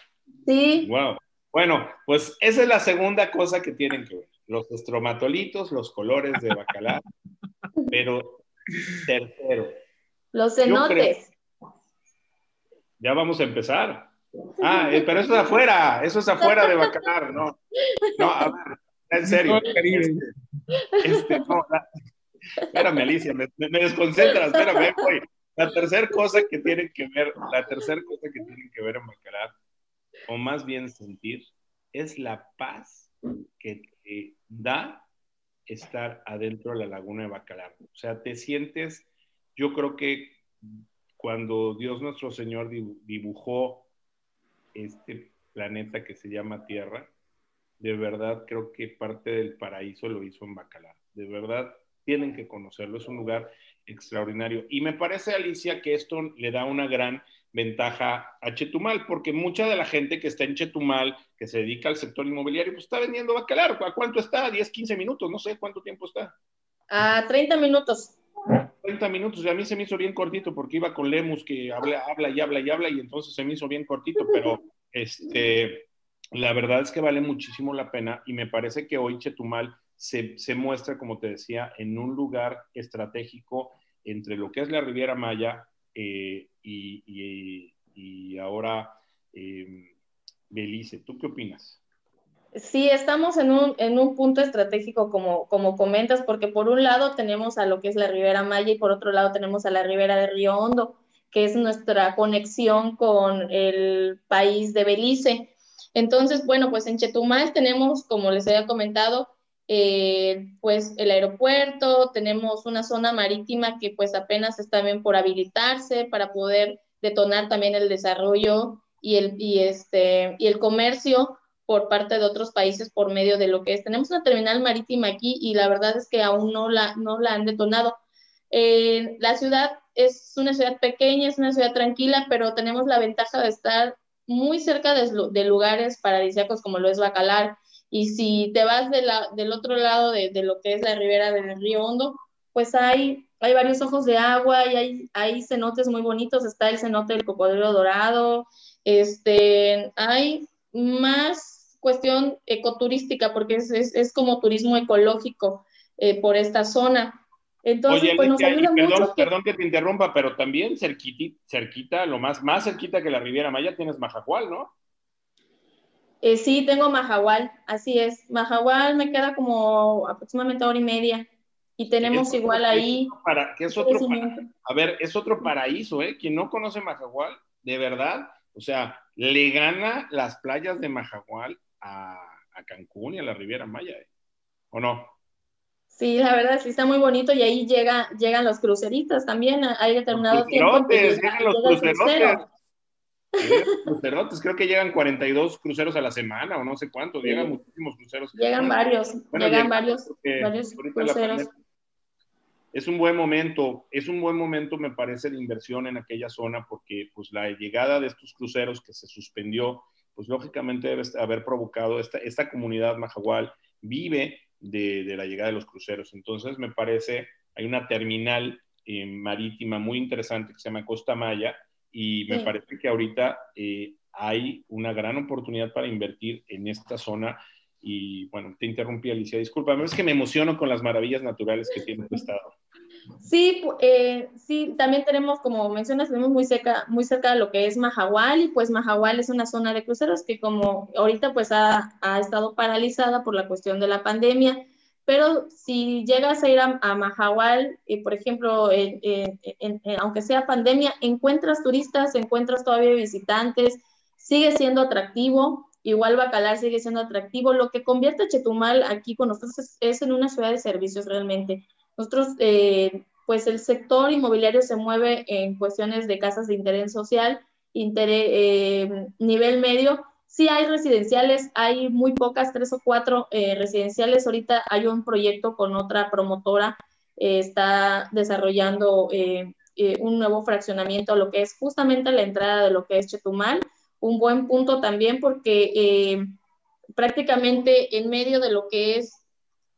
Sí. Wow. Bueno, pues esa es la segunda cosa que tienen que ver. Los estromatolitos, los colores de bacalao. pero tercero. Los cenotes. Ya vamos a empezar. Ah, eh, pero eso es afuera, eso es afuera de Bacalar, no. No, a ver, en serio. Este, este, no, espérame, Alicia, me, me desconcentras, espérame, voy. La tercera cosa que tienen que ver, la tercera cosa que tienen que ver en Bacalar, o más bien sentir, es la paz que te da estar adentro de la laguna de Bacalar. O sea, te sientes, yo creo que cuando Dios nuestro Señor dibujó este planeta que se llama Tierra, de verdad creo que parte del paraíso lo hizo en Bacalar. De verdad, tienen que conocerlo. Es un lugar extraordinario. Y me parece, Alicia, que esto le da una gran ventaja a Chetumal, porque mucha de la gente que está en Chetumal, que se dedica al sector inmobiliario, pues está vendiendo bacalao. ¿A cuánto está? 10, 15 minutos, no sé cuánto tiempo está. A 30 minutos. 30 minutos, y a mí se me hizo bien cortito porque iba con Lemus que habla, habla y habla y habla, y entonces se me hizo bien cortito, pero este, la verdad es que vale muchísimo la pena y me parece que hoy Chetumal se, se, muestra, como te decía, en un lugar estratégico entre lo que es la Riviera Maya eh, y, ahora eh, Belice. ¿Tú qué opinas? Sí, estamos en un, en un punto estratégico, como, como comentas, porque por un lado tenemos a lo que es la Riviera Maya y por otro lado tenemos a la Ribera de Río Hondo, que es nuestra conexión con el país de Belice. Entonces, bueno, pues en Chetumal tenemos, como les había comentado, eh, pues el aeropuerto, tenemos una zona marítima que pues apenas está bien por habilitarse para poder detonar también el desarrollo y el, y este, y el comercio por parte de otros países por medio de lo que es. Tenemos una terminal marítima aquí y la verdad es que aún no la, no la han detonado. Eh, la ciudad es una ciudad pequeña, es una ciudad tranquila, pero tenemos la ventaja de estar muy cerca de, de lugares paradisíacos como lo es Bacalar, y si te vas de la, del otro lado de, de, lo que es la ribera del río Hondo, pues hay, hay varios ojos de agua y hay, hay cenotes muy bonitos. Está el cenote del cocodrilo dorado, este, hay más cuestión ecoturística, porque es, es, como turismo ecológico eh, por esta zona. Entonces, pues nos ayuda perdón, mucho. Perdón que te interrumpa, pero también cerquita, cerquita, lo más, más cerquita que la Riviera Maya tienes Majacual, ¿no? Eh, sí, tengo Majahual, así es. Majahual me queda como aproximadamente hora y media. Y tenemos igual ahí. Para, que es otro a ver, es otro paraíso, ¿eh? Quien no conoce Majahual, de verdad, o sea, le gana las playas de Majahual a, Cancún y a la Riviera Maya, ¿eh? ¿O no? Sí, la verdad sí está muy bonito y ahí llega, llegan los cruceristas también. Hay determinado tiempo. llegan los crucerotes. crucerotes, creo que llegan 42 cruceros a la semana o no sé cuántos, llegan muchísimos cruceros. Llegan varios, llegan varios, varios cruceros. Es un buen momento, es un buen momento me parece de inversión en aquella zona porque pues la llegada de estos cruceros que se suspendió, pues lógicamente debe haber provocado esta, esta comunidad majagual vive de, de, la llegada de los cruceros. Entonces me parece, hay una terminal eh, marítima muy interesante que se llama Costa Maya, y me parece que ahorita eh, hay una gran oportunidad para invertir en esta zona. Y bueno, te interrumpí, Alicia, discúlpame, es que me emociono con las maravillas naturales que tiene tu estado. Sí, eh, sí, también tenemos, como mencionas, tenemos muy cerca, muy cerca de lo que es Mahahual, y pues Mahahual es una zona de cruceros que como ahorita pues ha, ha estado paralizada por la cuestión de la pandemia, pero si llegas a ir a, a Mahahual, y por ejemplo, aunque sea pandemia, encuentras turistas, encuentras todavía visitantes, sigue siendo atractivo, igual Bacalar sigue siendo atractivo. Lo que convierte a Chetumal aquí con nosotros es, en una ciudad de servicios realmente. Nosotros, eh, pues el sector inmobiliario se mueve en cuestiones de casas de interés social, eh, nivel medio, Sí hay residenciales, hay muy pocas, tres o cuatro eh, residenciales. Ahorita hay un proyecto con otra promotora, eh, está desarrollando eh, un nuevo fraccionamiento, lo que es justamente la entrada de lo que es Chetumal. Un buen punto también porque prácticamente en medio de lo que es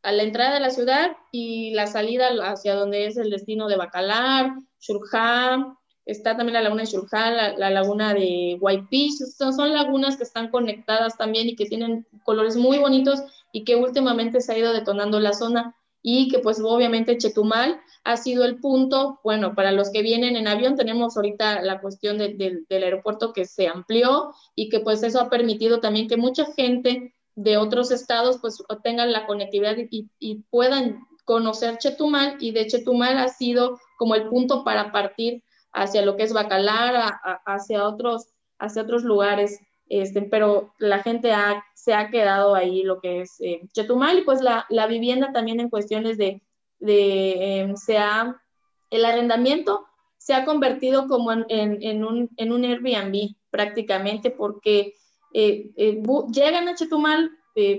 a la entrada de la ciudad y la salida hacia donde es el destino de Bacalar, Churjá, está también la laguna de Churjal, la, laguna de White son, son, lagunas que están conectadas también y que tienen colores muy bonitos y que últimamente se ha ido detonando la zona y que pues obviamente Chetumal ha sido el punto, bueno, para los que vienen en avión tenemos ahorita la cuestión del aeropuerto que se amplió y que pues eso ha permitido también que mucha gente de otros estados pues tengan la conectividad y, y puedan conocer Chetumal y de Chetumal ha sido como el punto para partir hacia lo que es Bacalar, hacia, otros, hacia otros lugares, este, pero la gente se ha quedado ahí lo que es eh, Chetumal y pues la, la, vivienda también en cuestiones de, de em, se ha, el arrendamiento se ha convertido como en, en, un, en un Airbnb prácticamente porque eh, eh, llegan a Chetumal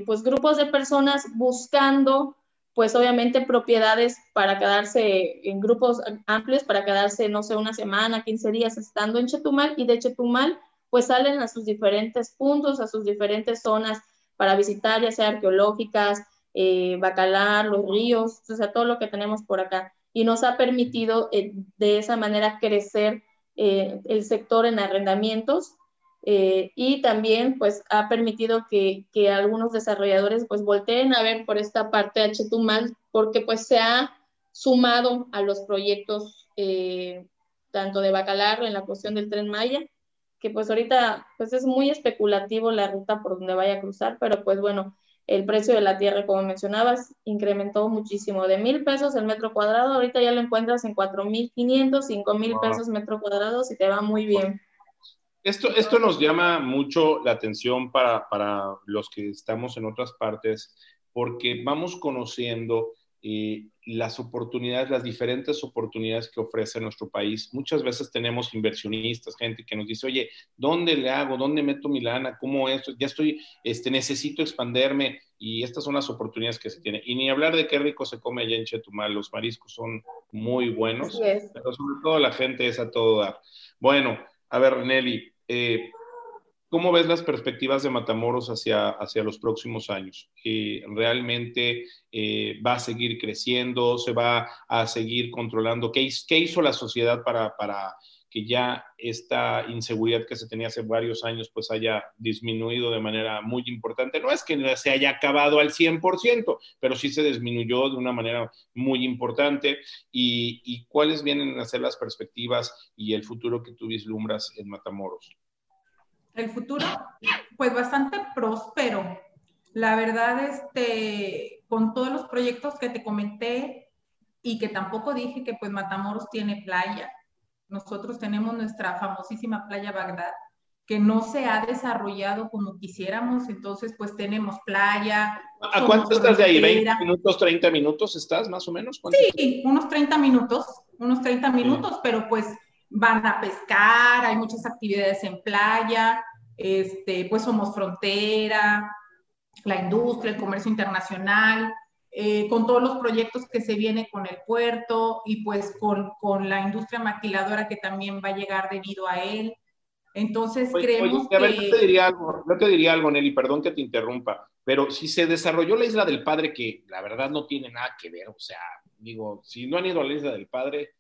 pues grupos de personas buscando pues obviamente propiedades para quedarse en grupos amplios, para quedarse, no sé, una semana, 15 días estando en Chetumal y de Chetumal pues salen a sus diferentes puntos, a sus diferentes zonas para visitar, ya sea arqueológicas, eh, Bacalar, los ríos, o sea, todo lo que tenemos por acá. Y nos ha permitido eh, de esa manera crecer eh, el sector en arrendamientos eh, y también pues ha permitido que, que, algunos desarrolladores pues volteen a ver por esta parte de Chetumal porque pues se ha sumado a los proyectos eh, tanto de Bacalar en la cuestión del tren Maya que pues ahorita pues es muy especulativo la ruta por donde vaya a cruzar pero pues bueno el precio de la tierra como mencionabas incrementó muchísimo. De mil pesos el metro cuadrado ahorita ya lo encuentras en cuatro mil quinientos cinco mil pesos metro cuadrado si te va muy bien esto, esto nos llama mucho la atención para, para los que estamos en otras partes, porque vamos conociendo eh, las oportunidades, las diferentes oportunidades que ofrece nuestro país. Muchas veces tenemos inversionistas, gente que nos dice, oye, ¿dónde le hago? ¿Dónde meto mi lana? ¿Cómo esto? Ya estoy, este, necesito expanderme y estas son las oportunidades que se tienen. Y ni hablar de qué rico se come allá en Chetumal, los mariscos son muy buenos, pero sobre todo la gente es a todo dar. Bueno, a ver, Nelly, eh, ¿cómo ves las perspectivas de Matamoros hacia, hacia los próximos años? ¿Realmente eh, va a seguir creciendo? ¿Se va a seguir controlando? ¿Qué, qué hizo la sociedad para, para que ya esta inseguridad que se tenía hace varios años pues haya disminuido de manera muy importante. No es que se haya acabado al 100%, pero sí se disminuyó de una manera muy importante. ¿Y, y cuáles vienen a ser las perspectivas y el futuro que tú vislumbras en Matamoros? El futuro, pues bastante próspero. La verdad, este, con todos los proyectos que te comenté y que tampoco dije que pues Matamoros tiene playa nosotros tenemos nuestra famosísima playa Bagdad, que no se ha desarrollado como quisiéramos, entonces pues tenemos playa. ¿A cuánto estás de ahí? ¿20 minutos, 30 minutos estás más o menos? Sí, unos 30 minutos, unos 30 minutos, pero pues van a pescar, hay muchas actividades en playa, este, pues somos frontera, la industria, el comercio internacional, eh, con todos los proyectos que se viene con el puerto y pues con, con, la industria maquiladora que también va a llegar debido a él. Entonces creemos que... yo te diría algo, yo te diría algo, Nelly, perdón que te interrumpa, pero si se desarrolló la Isla del Padre, que la verdad no tiene nada que ver, o sea, digo, si no han ido a la Isla del Padre,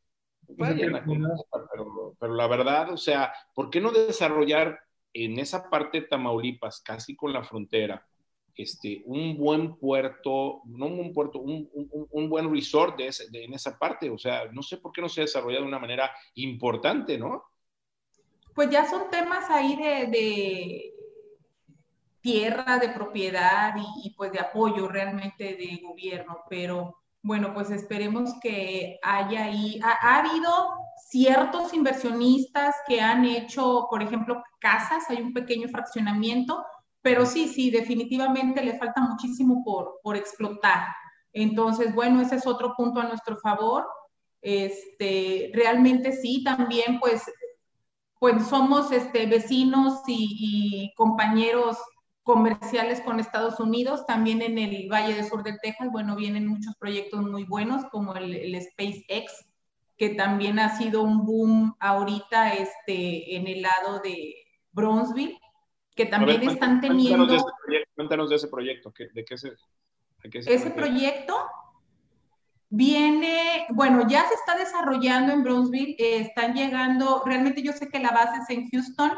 vayan a pero, pero la verdad, o sea, ¿por qué no desarrollar en esa parte de Tamaulipas, casi con la frontera, este, un buen puerto, no un puerto, un, un, buen resort de, en esa parte. O sea, no sé por qué no se ha desarrollado de una manera importante, ¿no? Pues ya son temas ahí de, de tierra, de propiedad y, pues de apoyo realmente de gobierno, pero bueno, pues esperemos que haya ahí, ha, ha, habido ciertos inversionistas que han hecho, por ejemplo, casas, hay un pequeño fraccionamiento, pero sí, sí, definitivamente le falta muchísimo por, por explotar. Entonces, bueno, ese es otro punto a nuestro favor. Este, realmente sí, también pues, pues somos este, vecinos y, compañeros comerciales con Estados Unidos, también en el Valle del Sur de Texas, bueno, vienen muchos proyectos muy buenos como el, el SpaceX, que también ha sido un boom ahorita este, en el lado de Bronzeville que también están teniendo... Cuéntanos de ese proyecto, ¿de qué se, ese proyecto viene, bueno, ya se está desarrollando en Bronzeville, eh, están llegando, realmente yo sé que la base es en Houston,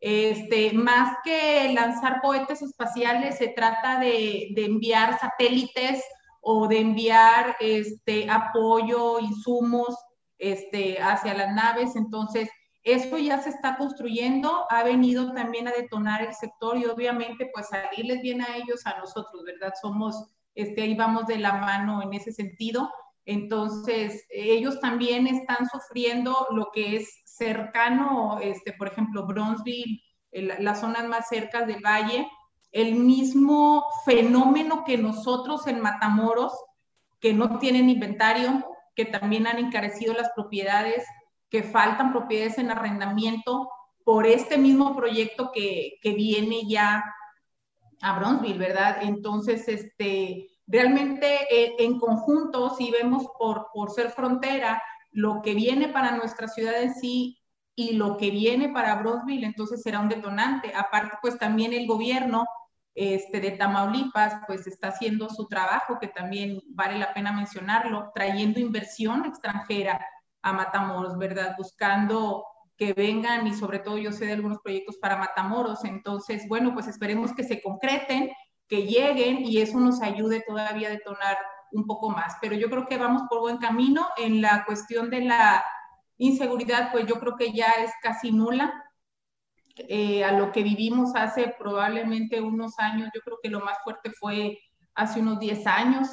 este, más que lanzar cohetes espaciales, se trata de, de enviar satélites o de enviar este, apoyo, insumos este, hacia las naves, entonces eso ya se está construyendo, ha venido también a detonar el sector y obviamente pues salirles bien a ellos, a nosotros, ¿verdad? Somos, este, ahí vamos de la mano en ese sentido. Entonces, ellos también están sufriendo lo que es cercano, este, por ejemplo, Bronzeville, las zonas más cercas del valle, el mismo fenómeno que nosotros en Matamoros, que no tienen inventario, que también han encarecido las propiedades, que faltan propiedades en arrendamiento por este mismo proyecto que, que viene ya a Bronzeville, ¿verdad? Entonces, este, realmente eh, en conjunto, si vemos por, por ser frontera, lo que viene para nuestra ciudad en sí y lo que viene para Bronzeville, entonces será un detonante. Aparte, pues también el gobierno este, de Tamaulipas, pues está haciendo su trabajo, que también vale la pena mencionarlo, trayendo inversión extranjera a Matamoros, ¿verdad? Buscando que vengan y sobre todo yo sé de algunos proyectos para Matamoros. Entonces, bueno, pues esperemos que se concreten, que lleguen y eso nos ayude todavía a detonar un poco más. Pero yo creo que vamos por buen camino. En la cuestión de la inseguridad, pues yo creo que ya es casi nula. Eh, a lo que vivimos hace probablemente unos años, yo creo que lo más fuerte fue hace unos 10 años,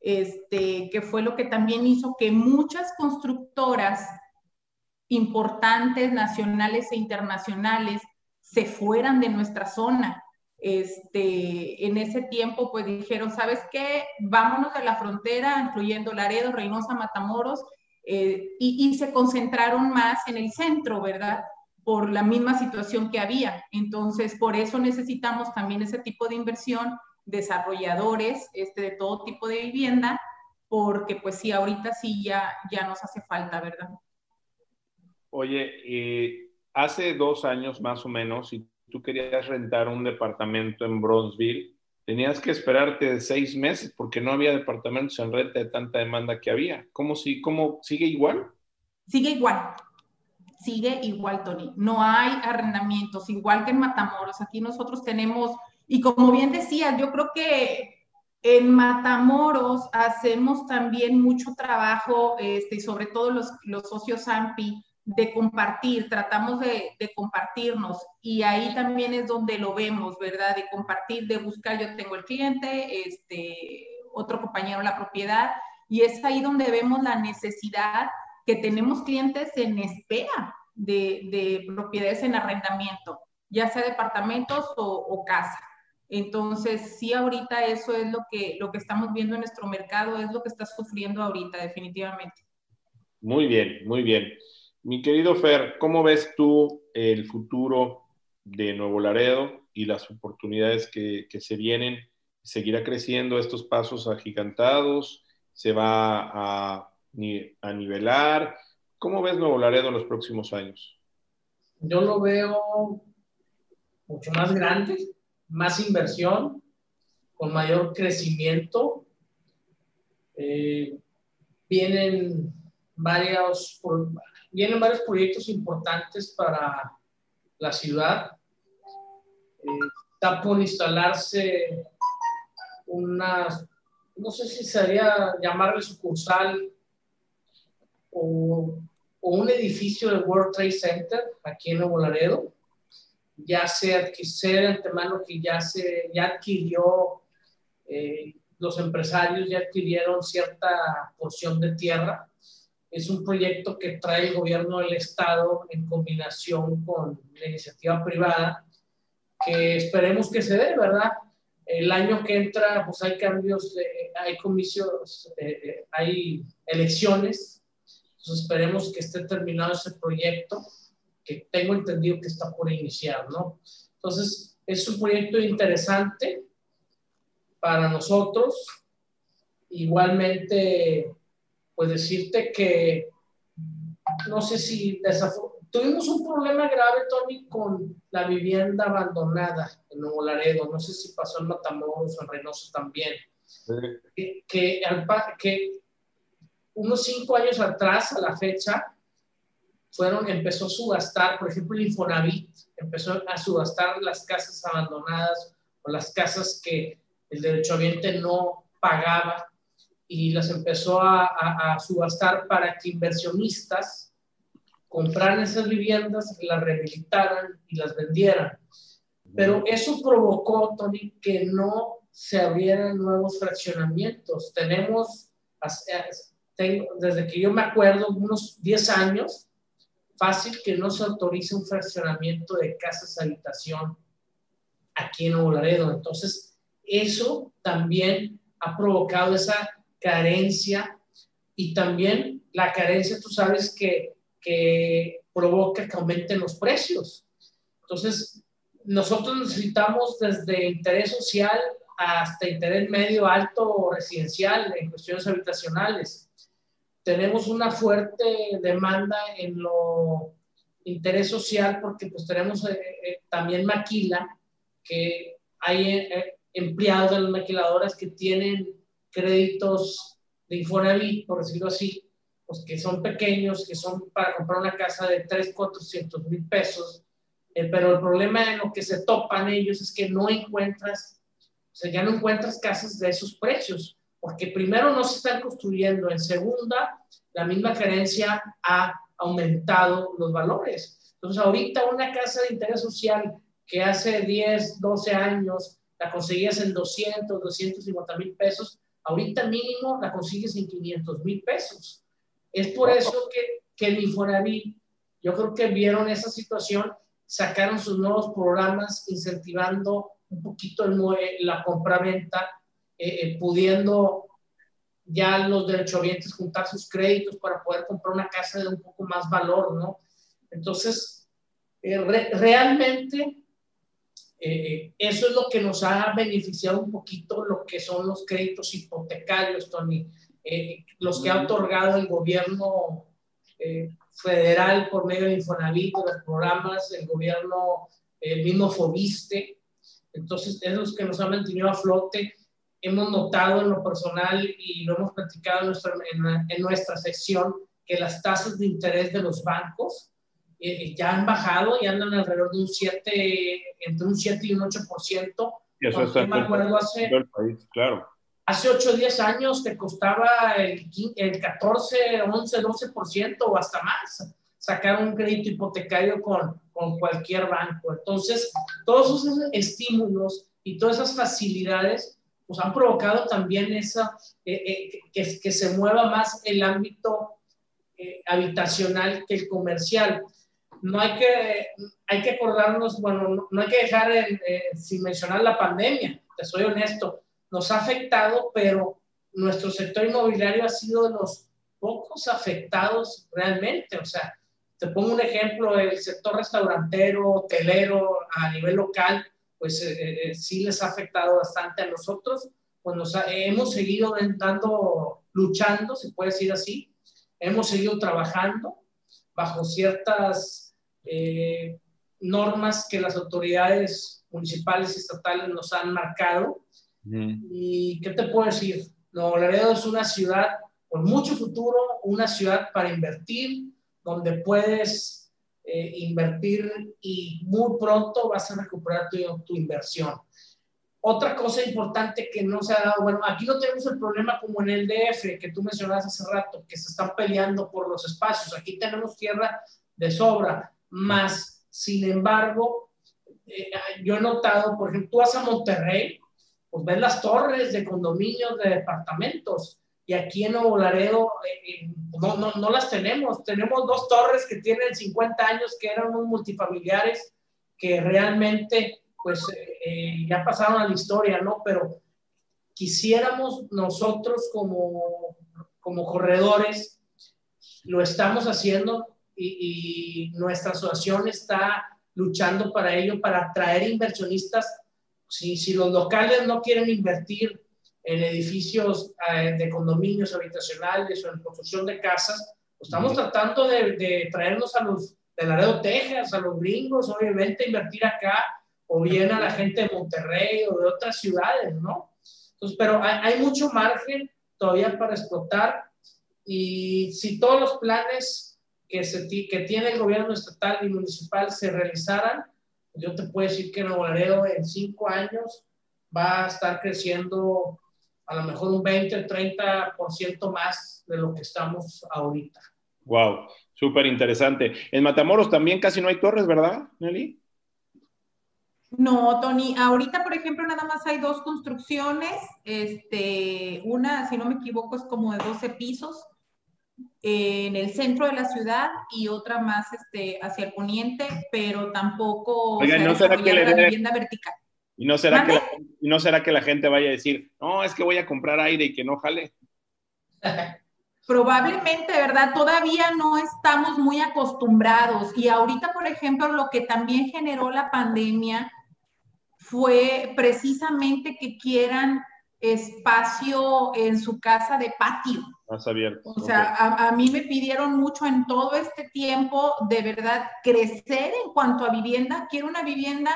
este, que fue lo que también hizo que muchas constructoras importantes, nacionales e internacionales, se fueran de nuestra zona. Este, en ese tiempo, pues dijeron, ¿sabes qué? Vámonos a la frontera, incluyendo Laredo, Reynosa, Matamoros, eh, y, y se concentraron más en el centro, ¿verdad? Por la misma situación que había. Entonces, por eso necesitamos también ese tipo de inversión desarrolladores este, de todo tipo de vivienda, porque pues sí, ahorita sí ya, ya nos hace falta, ¿verdad? Oye, eh, hace dos años más o menos, si tú querías rentar un departamento en Bronzeville, tenías que esperarte seis meses porque no había departamentos en renta de tanta demanda que había. ¿Cómo, si, cómo sigue igual? Sigue igual. sigue igual, Tony. No hay arrendamientos, igual que en Matamoros. Aquí nosotros tenemos, y como bien decías, yo creo que en Matamoros hacemos también mucho trabajo, este, sobre todo los, los socios AMPI, de compartir, tratamos de, de, compartirnos y ahí también es donde lo vemos, ¿verdad? De compartir, de buscar, yo tengo el cliente, este, otro compañero la propiedad y es ahí donde vemos la necesidad que tenemos clientes en espera de, de propiedades en arrendamiento, ya sea departamentos o, casa. Entonces, sí, ahorita eso es lo que, lo que estamos viendo en nuestro mercado, es lo que está sufriendo ahorita, definitivamente. Muy bien, muy bien. Mi querido Fer, ¿cómo ves tú el futuro de Nuevo Laredo y las oportunidades que, se vienen? ¿Seguirá creciendo estos pasos agigantados? ¿Se va a, a nivelar? ¿Cómo ves Nuevo Laredo en los próximos años? Yo lo veo mucho más grande más inversión, con mayor crecimiento. Eh, vienen, varios, vienen varios proyectos importantes para la ciudad. Eh, está por instalarse una, no sé si sería llamarle sucursal o, un edificio de World Trade Center aquí en Nuevo Laredo ya se adquirió antemano que ya se ya adquirió, eh, los empresarios ya adquirieron cierta porción de tierra. Es un proyecto que trae el gobierno del estado en combinación con la iniciativa privada, que esperemos que se dé, ¿verdad? El año que entra, pues hay cambios, hay comicios, eh, eh, hay elecciones, entonces esperemos que esté terminado ese proyecto que tengo entendido que está por iniciar, ¿no? Entonces, es un proyecto interesante para nosotros. Igualmente, pues decirte que no sé si tuvimos un problema grave, Tony, con la vivienda abandonada en Nuevo Laredo. No sé si pasó en Matamoros o en Reynoso también. Que, que, que unos cinco años atrás, a la fecha, fueron, empezó a subastar, por ejemplo, el Infonavit empezó a subastar las casas abandonadas o las casas que el derechohabiente no pagaba y las empezó a, a, subastar para que inversionistas compraran esas viviendas, las rehabilitaran y las vendieran. Pero eso provocó, Tony, que no se abrieran nuevos fraccionamientos. Tenemos, tengo, desde que yo me acuerdo, unos 10 años, fácil que no se autorice un fraccionamiento de casas habitación aquí en Nuevo Laredo. Entonces, eso también ha provocado esa carencia y también la carencia, tú sabes, que, que provoca que aumenten los precios. Entonces, nosotros necesitamos desde interés social hasta interés medio alto o residencial en cuestiones habitacionales tenemos una fuerte demanda en lo interés social porque pues tenemos eh, eh, también maquila, que hay eh, empleados de las maquiladoras que tienen créditos de Infonavit, por decirlo así, pues que son pequeños, que son para comprar una casa de 3, 400 mil pesos, pero el problema en lo que se topan ellos es que no encuentras, o sea, ya no encuentras casas de esos precios porque primero no se están construyendo, en segunda, la misma gerencia ha aumentado los valores. Entonces, ahorita una casa de interés social que hace 10, 12 años la conseguías en 200, 250 mil pesos, ahorita mínimo la consigues en 500 mil pesos. Es por eso que, que el Infonavit, yo creo que vieron esa situación, sacaron sus nuevos programas incentivando un poquito el, la compra-venta eh, eh, pudiendo ya los derechohabientes juntar sus créditos para poder comprar una casa de un poco más valor, ¿no? Entonces, eh, realmente eso es lo que nos ha beneficiado un poquito lo que son los créditos hipotecarios, Tony, los que ha otorgado el gobierno federal por medio de Infonavit, de los programas, el gobierno, el mismo Fobiste. Entonces, es los que nos ha mantenido a flote. Hemos notado en lo personal y lo hemos platicado en nuestra, en, nuestra sección que las tasas de interés de los bancos eh, ya han bajado y andan alrededor de un 7, entre un 7 y un 8%. Y eso está me acuerdo hace, el país, claro. Hace 8 o 10 años te costaba el, el 14, 11, 12% o hasta más sacar un crédito hipotecario con, con cualquier banco. Entonces, todos esos estímulos y todas esas facilidades pues han provocado también esa, eh, eh, que, que, se mueva más el ámbito eh, habitacional que el comercial no hay que, hay que acordarnos, bueno, no hay que dejar sin mencionar la pandemia, te soy honesto, nos ha afectado, pero nuestro sector inmobiliario ha sido de los pocos afectados realmente, o sea, te pongo un ejemplo, el sector restaurantero, hotelero a nivel local, pues eh, eh, sí les ha afectado bastante a nosotros, pues hemos seguido dando, luchando, se puede decir así, hemos seguido trabajando bajo ciertas eh, normas que las autoridades municipales y estatales nos han marcado. ¿Y qué te puedo decir? Nuevo Laredo es una ciudad con mucho futuro, una ciudad para invertir, donde puedes eh, invertir y muy pronto vas a recuperar tu, tu inversión. Otra cosa importante que no se ha dado, bueno, aquí no tenemos el problema como en el DF, que tú mencionabas hace rato, que se están peleando por los espacios. Aquí tenemos tierra de sobra más, sin embargo, eh, yo he notado, por ejemplo, tú vas a Monterrey, pues ves las torres de condominios de departamentos y aquí en Nuevo Laredo eh, eh, no, no, no, las tenemos. Tenemos dos torres que tienen 50 años que eran unos multifamiliares que realmente pues ya pasaron a la historia, ¿no? Pero quisiéramos nosotros como, como corredores, lo estamos haciendo y, nuestra asociación está luchando para ello, para atraer inversionistas. Si, si los locales no quieren invertir en edificios eh, de condominios habitacionales o en construcción de casas, pues estamos tratando de, de, traernos a los de Laredo, Texas, a los gringos, obviamente, invertir acá, o bien a la gente de Monterrey o de otras ciudades, ¿no? Entonces, pero hay, hay mucho margen todavía para explotar y si todos los planes que, se, que tiene el gobierno estatal y municipal se realizaran, yo te puedo decir que Nuevo Laredo en cinco años va a estar creciendo a lo mejor un 20 o 30% más de lo que estamos ahorita. Wow, súper interesante. En Matamoros también casi no hay torres, ¿verdad, Nelly? No, Tony, ahorita, por ejemplo, nada más hay dos construcciones, este, una, si no me equivoco, es como de 12 pisos, en el centro de la ciudad y otra más este, hacia el poniente, pero tampoco Oiga, ¿no será que la vivienda vertical. ¿Y no, será que la, no será que la gente vaya a decir, no, es que voy a comprar aire y que no jale? Probablemente, ¿verdad? Todavía no estamos muy acostumbrados. Y ahorita, por ejemplo, lo que también generó la pandemia fue precisamente que quieran espacio en su casa de patio. Más abierto. O sea, a, mí me pidieron mucho en todo este tiempo, de verdad, crecer en cuanto a vivienda. Quiero una vivienda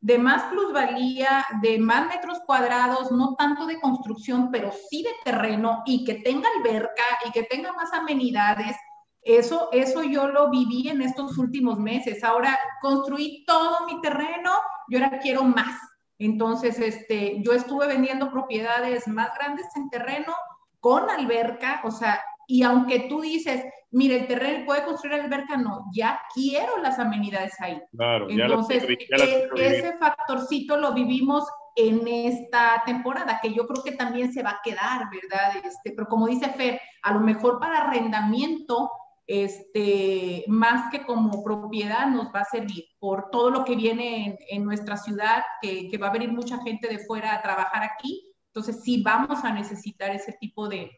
de más plusvalía, de más metros cuadrados, no tanto de construcción, pero sí de terreno y que tenga alberca y que tenga más amenidades. Eso, eso yo lo viví en estos últimos meses. Ahora construí todo mi terreno y ahora quiero más. Entonces, este, yo estuve vendiendo propiedades más grandes en terreno con alberca, o sea, y aunque tú dices, mire, el terreno puede construir alberca, no, ya quiero las amenidades ahí. Claro, Entonces, e, ese factorcito lo vivimos en esta temporada, que yo creo que también se va a quedar, ¿verdad? Este, pero como dice Fer, a lo mejor para arrendamiento este, más que como propiedad nos va a servir por todo lo que viene en, nuestra ciudad, que, va a venir mucha gente de fuera a trabajar aquí. Entonces sí vamos a necesitar ese tipo de,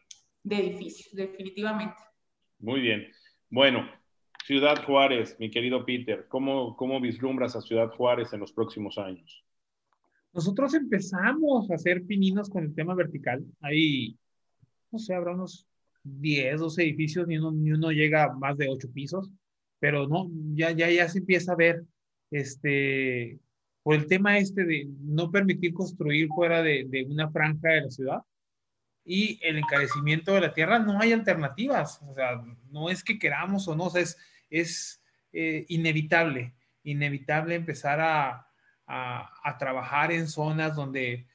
edificios, definitivamente. Muy bien. Bueno, Ciudad Juárez, mi querido Peter, ¿cómo, ¿cómo vislumbras a Ciudad Juárez en los próximos años? Nosotros empezamos a hacer pininos con el tema vertical. Ahí, no sé, habrá unos 10, 12 edificios, ni uno, ni uno llega a más de 8 pisos, pero no, ya, ya, ya se empieza a ver, este, por el tema este de no permitir construir fuera de, de una franja de la ciudad y el encarecimiento de la tierra, no hay alternativas, o sea, no es que queramos o no, o sea, es, es eh, inevitable, inevitable empezar a, a, trabajar en zonas donde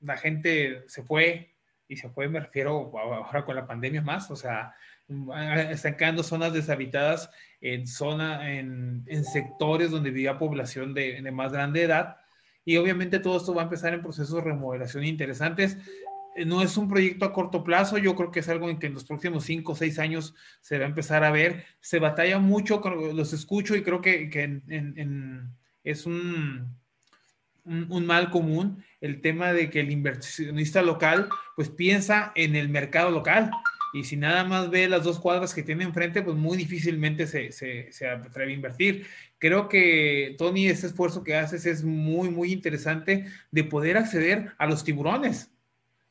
la gente se fue, y se fue, me refiero ahora con la pandemia más, o sea, están quedando zonas deshabitadas en, zona, en, en sectores donde vivía población de, de, más grande edad. Y obviamente todo esto va a empezar en procesos de remodelación interesantes. Eh, no es un proyecto a corto plazo, yo creo que es algo en que en los próximos cinco o seis años se va a empezar a ver. Se batalla mucho, los escucho y creo que, que en, es un, un, mal común el tema de que el inversionista local pues piensa en el mercado local y si nada más ve las dos cuadras que tiene enfrente, pues muy difícilmente se, se, se, atreve a invertir. Creo que, Tony, ese esfuerzo que haces es muy, muy interesante de poder acceder a los tiburones.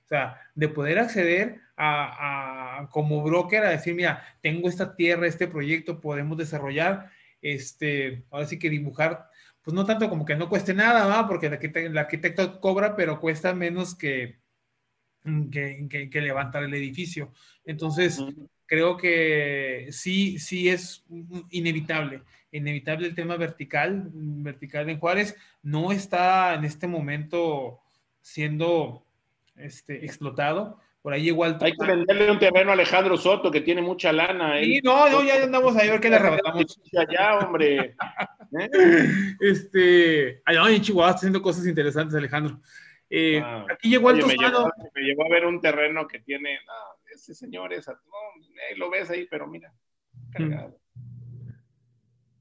O sea, de poder acceder a, a como broker a decir, mira, tengo esta tierra, este proyecto, podemos desarrollar, este, ahora sí que dibujar, pues no tanto como que no cueste nada, ¿va? porque el arquitecto, el arquitecto cobra, pero cuesta menos que, que, que, levantar el edificio. Entonces, creo que sí, sí es inevitable, inevitable el tema vertical, vertical en Juárez, no está en este momento siendo este, explotado. Por ahí igual. Hay que venderle un terreno a Alejandro Soto, que tiene mucha lana. Sí, no, no, ya andamos a ver qué le arrebatamos. Allá, hombre. ¿Eh? Este, allá en Chihuahua está haciendo cosas interesantes, Alejandro. Eh, ah, aquí llegó el me, llevó, me llevó, a ver un terreno que tiene, ese señor es, no, lo ves ahí, pero mira, cargado.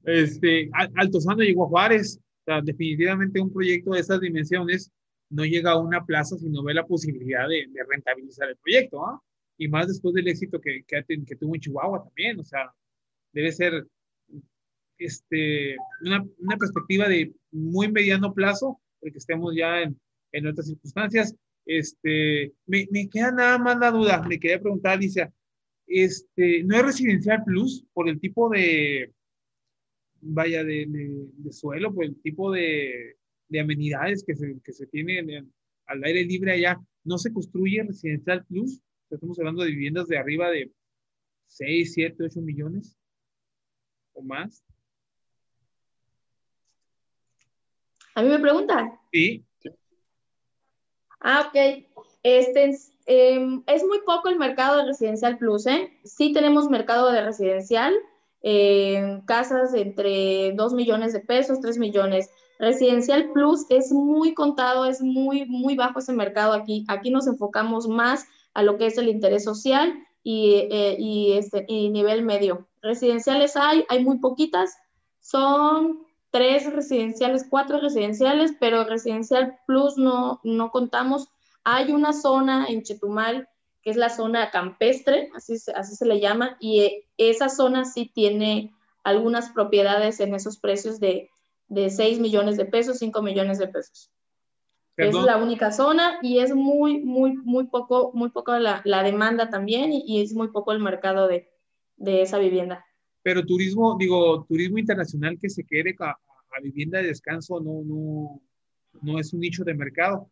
Este, Altozano llegó a Juárez, o sea, definitivamente un proyecto de esas dimensiones no llega a una plaza si no ve la posibilidad de, de rentabilizar el proyecto, ¿ah? Y más después del éxito que, que, que, tuvo en Chihuahua también, o sea, debe ser este, una, una perspectiva de muy mediano plazo, porque estemos ya en, en otras circunstancias. Este, me, me, queda nada más la duda, me quería preguntar, Alicia, este, ¿no es residencial plus por el tipo de, vaya, de, de, suelo, por el tipo de, de amenidades que se, que se tienen al aire libre allá? ¿No se construye residencial plus? Estamos hablando de viviendas de arriba de 6, 7, 8 millones o más. ¿A mí me preguntan? Sí. Ah, ok. Este, em, es muy poco el mercado de residencial plus, ¿eh? Sí tenemos mercado de residencial, eh, casas entre 2 millones de pesos, 3 millones. Residencial plus es muy contado, es muy, muy bajo ese mercado aquí. Aquí nos enfocamos más a lo que es el interés social y, eh, y, este, y nivel medio. Residenciales hay, hay muy poquitas, son tres residenciales, cuatro residenciales, pero residencial plus no, no contamos. Hay una zona en Chetumal que es la zona campestre, así, así se le llama, y eh, esa zona sí tiene algunas propiedades en esos precios de, de 6 millones de pesos, 5 millones de pesos. Es la única zona y es muy, muy, muy poco, muy poco la, la demanda también y, y, es muy poco el mercado de, de esa vivienda pero turismo, digo, turismo internacional que se quede a, a vivienda de descanso no, no, no es un nicho de mercado.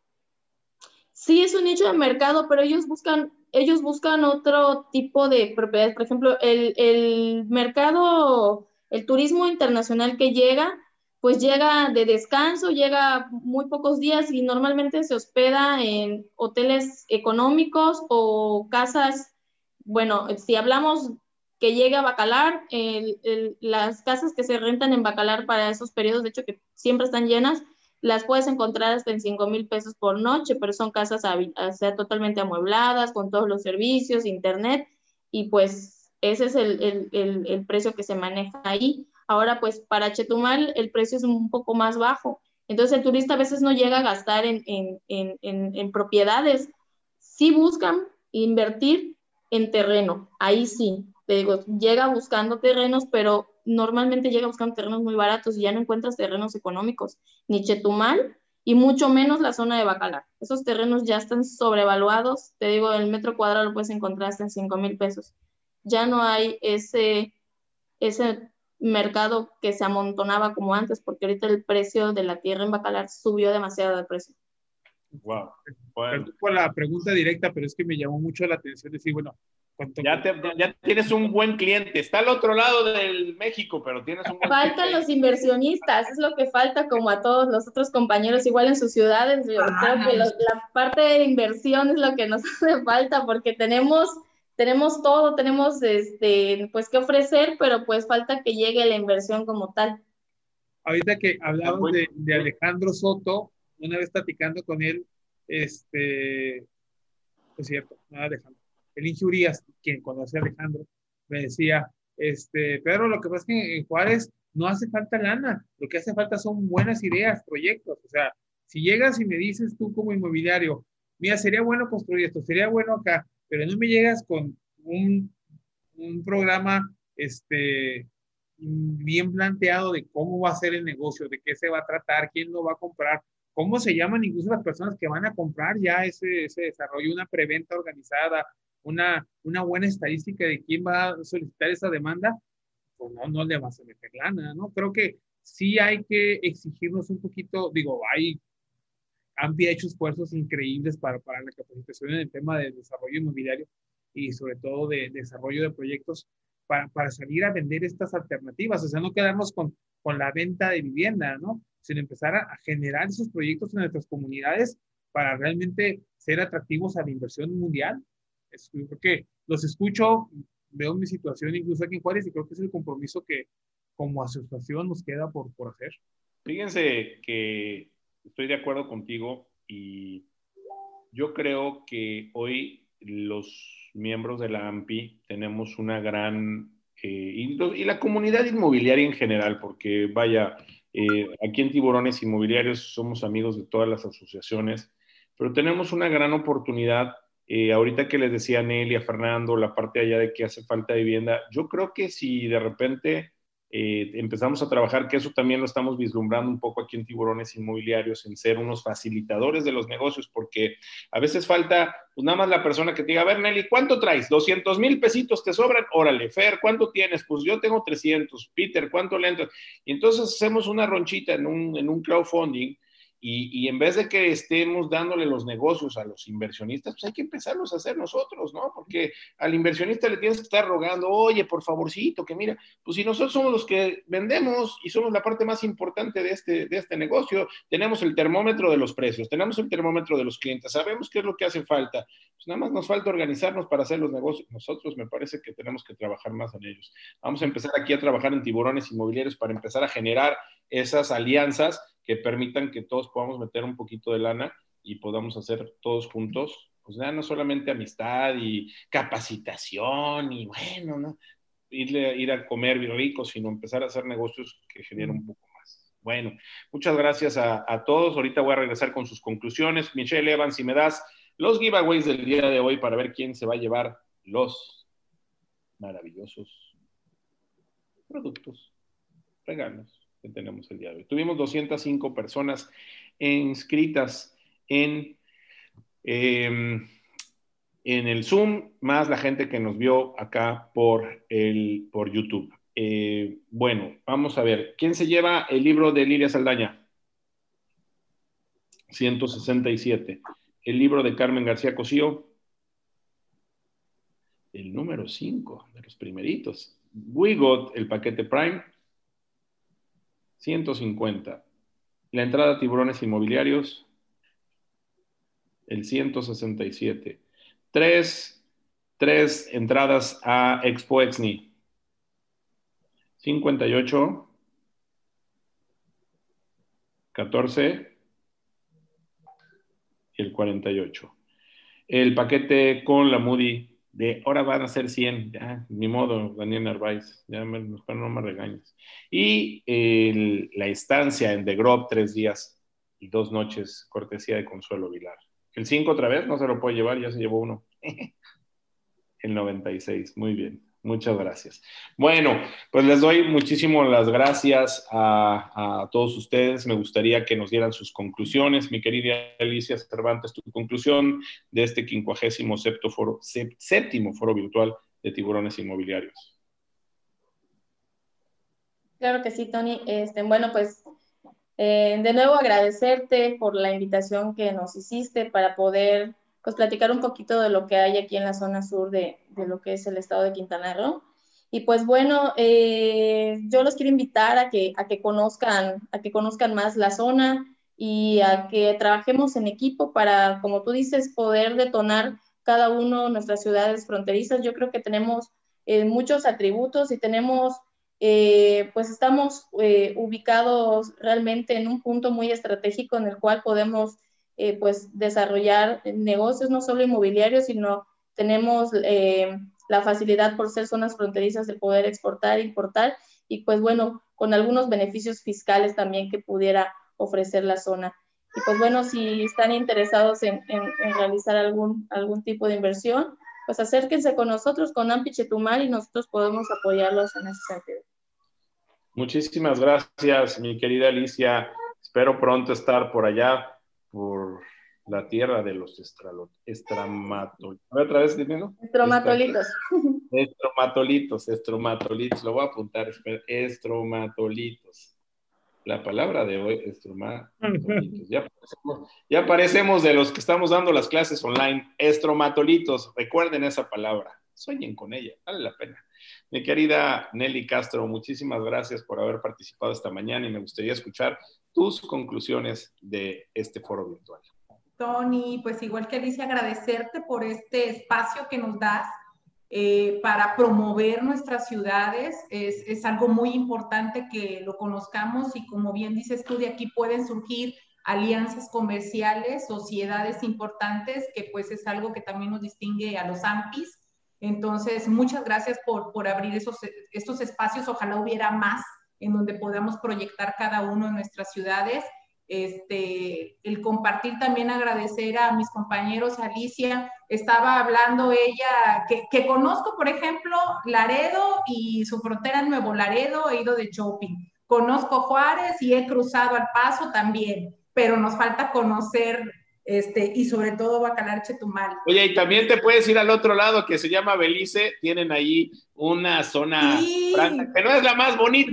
Sí, es un nicho de mercado, pero ellos buscan, ellos buscan otro tipo de propiedades. Por ejemplo, el, el mercado, el turismo internacional que llega, pues llega de descanso, llega muy pocos días y normalmente se hospeda en hoteles económicos o casas, bueno, si hablamos que llegue a Bacalar, las casas que se rentan en Bacalar para esos periodos, de hecho que siempre están llenas, las puedes encontrar hasta en 5 mil pesos por noche, pero son casas sea, totalmente amuebladas, con todos los servicios, internet, y pues ese es el, el, el, precio que se maneja ahí. Ahora, pues para Chetumal el precio es un poco más bajo. Entonces el turista a veces no llega a gastar en, en, en, en propiedades. Sí buscan invertir en terreno, ahí sí, te digo, llega buscando terrenos, pero normalmente llega buscando terrenos muy baratos y ya no encuentras terrenos económicos, ni Chetumal y mucho menos la zona de Bacalar. Esos terrenos ya están sobrevaluados, te digo, el metro cuadrado lo puedes encontrar hasta en 5 mil pesos. Ya no hay ese, ese mercado que se amontonaba como antes, porque ahorita el precio de la tierra en Bacalar subió demasiado de precio. Wow. Bueno. la pregunta directa, pero es que me llamó mucho la atención decir, bueno, ya, ya, tienes un buen cliente. Está al otro lado del México, pero tienes un buen Faltan los inversionistas, es lo que falta como a todos los otros compañeros, igual en sus ciudades. Yo creo que la parte de inversión es lo que nos hace falta porque tenemos tenemos todo, tenemos este, pues que ofrecer, pero pues falta que llegue la inversión como tal. Ahorita que hablamos de, de Alejandro Soto, una vez platicando con él, este, es cierto, no Alejandro, el Injurias, quien conoce a Alejandro, me decía, este, Pedro, lo que pasa es que en Juárez no hace falta lana, lo que hace falta son buenas ideas, proyectos, o sea, si llegas y me dices tú como inmobiliario, mira, sería bueno construir esto, sería bueno acá, pero no me llegas con un, un programa este, bien planteado de cómo va a ser el negocio, de qué se va a tratar, quién lo va a comprar, cómo se llaman incluso las personas que van a comprar ya ese, ese desarrollo, una preventa organizada, una, una buena estadística de quién va a solicitar esa demanda, pues no, no le vas a meter lana, ¿no? Creo que sí hay que exigirnos un poquito, digo, hay han hecho esfuerzos increíbles para, para la capacitación en el tema de desarrollo inmobiliario y sobre todo de, desarrollo de proyectos para, para, salir a vender estas alternativas, o sea, no quedarnos con, con la venta de vivienda, ¿no? Sino empezar a, generar esos proyectos en nuestras comunidades para realmente ser atractivos a la inversión mundial. Es, creo que los escucho, veo mi situación incluso aquí en Juárez y creo que es el compromiso que como asociación nos queda por, por hacer. Fíjense que estoy de acuerdo contigo y yo creo que hoy los miembros de la AMPI tenemos una gran, eh, y, la comunidad inmobiliaria en general, porque vaya, eh, aquí en Tiburones Inmobiliarios somos amigos de todas las asociaciones, pero tenemos una gran oportunidad. Eh, ahorita que les decía a Nelly, a Fernando, la parte allá de que hace falta vivienda, yo creo que si de repente eh, empezamos a trabajar, que eso también lo estamos vislumbrando un poco aquí en Tiburones Inmobiliarios, en ser unos facilitadores de los negocios, porque a veces falta, pues nada más la persona que diga, a ver, Nelly, ¿cuánto traes? 200 mil pesitos te sobran, órale, Fer, ¿cuánto tienes? Pues yo tengo 300, Peter, ¿cuánto le entras? Y entonces hacemos una ronchita en un crowdfunding y, en vez de que estemos dándole los negocios a los inversionistas, pues hay que empezarlos a hacer nosotros, ¿no? Porque al inversionista le tienes que estar rogando, oye, por favorcito, que mira, pues si nosotros somos los que vendemos y somos la parte más importante de este, de este negocio, tenemos el termómetro de los precios, tenemos el termómetro de los clientes, sabemos qué es lo que hace falta, pues nada más nos falta organizarnos para hacer los negocios. Nosotros me parece que tenemos que trabajar más en ellos. Vamos a empezar aquí a trabajar en tiburones inmobiliarios para empezar a generar esas alianzas que permitan que todos podamos meter un poquito de lana y podamos hacer todos juntos, pues ya no solamente amistad y capacitación y bueno, ¿no? Ir, a comer rico, sino empezar a hacer negocios que generen un poco más. Bueno, muchas gracias a, a todos. Ahorita voy a regresar con sus conclusiones. Michelle Evans, si me das los giveaways del día de hoy para ver quién se va a llevar los maravillosos productos, regalos tenemos el día de hoy. Tuvimos 205 personas inscritas en, em, en el Zoom, más la gente que nos vio acá por, el, por YouTube. Eh, bueno, vamos a ver. ¿Quién se lleva el libro de Lilia Saldaña? 167. El libro de Carmen García Cosío. El número 5 de los primeritos. We got el paquete Prime. 150. La entrada a tiburones inmobiliarios, el 167. Tres, tres entradas a Expo Exni. 58. 14 y el 48. El paquete con la Moody de ahora van a ser 100, ya, ni modo, Daniel Narváez, ya me, no me regañes. Y la estancia en The Grove, tres días y dos noches, cortesía de Consuelo Vilar. El 5 otra vez, no se lo puede llevar, ya se llevó uno. el 96, muy bien. Muchas gracias. Bueno, pues les doy muchísimas las gracias a, todos ustedes. Me gustaría que nos dieran sus conclusiones. Mi querida Alicia Cervantes, tu conclusión de este quincuagésimo foro, séptimo foro virtual de tiburones inmobiliarios. Claro que sí, Tony. Este, bueno, pues eh, de nuevo agradecerte por la invitación que nos hiciste para poder pues platicar un poquito de lo que hay aquí en la zona sur de, de lo que es el estado de Quintana Roo. Y pues bueno, eh, yo los quiero invitar a que, a que conozcan, a que conozcan más la zona y a que trabajemos en equipo para, como tú dices, poder detonar cada uno nuestras ciudades fronterizas. Yo creo que tenemos eh, muchos atributos y tenemos, eh, pues estamos ubicados realmente en un punto muy estratégico en el cual podemos pues desarrollar negocios no solo inmobiliarios, sino tenemos la facilidad por ser zonas fronterizas de poder exportar, importar y pues bueno, con algunos beneficios fiscales también que pudiera ofrecer la zona. Y pues bueno, si están interesados en, realizar algún, algún tipo de inversión, pues acérquense con nosotros, con Ampi Chetumal, y nosotros podemos apoyarlos en ese sentido. Muchísimas gracias, mi querida Alicia. Espero pronto estar por allá, por la tierra de los estramatolitos. ¿Otra vez diciendo? Estromatolitos. Estromatolitos, estromatolitos. Lo voy a apuntar, estromatolitos. La palabra de hoy, estromatolitos. Ya parecemos, ya parecemos de los que estamos dando las clases online. Estromatolitos. Recuerden esa palabra. Sueñen con ella. Vale la pena. Mi querida Nelly Castro, muchísimas gracias por haber participado esta mañana y me gustaría escuchar tus conclusiones de este foro virtual. Tony, pues igual que dice, agradecerte por este espacio que nos das eh, para promover nuestras ciudades. Es, es, algo muy importante que lo conozcamos y como bien dices tú, de aquí pueden surgir alianzas comerciales, sociedades importantes, que pues es algo que también nos distingue a los AMPIs. Entonces, muchas gracias por, por abrir esos, estos espacios. Ojalá hubiera más en donde podamos proyectar cada uno de nuestras ciudades este, el compartir también agradecer a mis compañeros, Alicia, estaba hablando ella, que, conozco, por ejemplo, Laredo y su frontera Nuevo Laredo, he ido de shopping. Conozco Juárez y he cruzado al paso también, pero nos falta conocer este, y sobre todo Bacalar Chetumal. Oye, y también te puedes ir al otro lado que se llama Belice, tienen ahí una zona que no es la más bonita,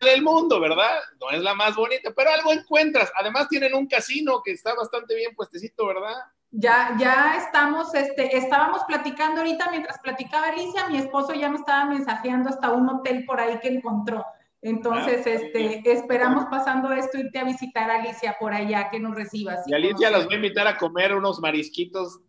del mundo, ¿verdad? No es la más bonita, pero algo encuentras. Además tienen un casino que está bastante bien puestecito, ¿verdad? Ya, ya estamos, este, estábamos platicando ahorita, mientras platicaba Alicia, mi esposo ya me estaba mensajeando hasta un hotel por ahí que encontró. Entonces, ah, este, esperamos pasando esto irte a visitar a Alicia por allá, que nos recibas. Y Alicia los voy a invitar a comer unos marisquitos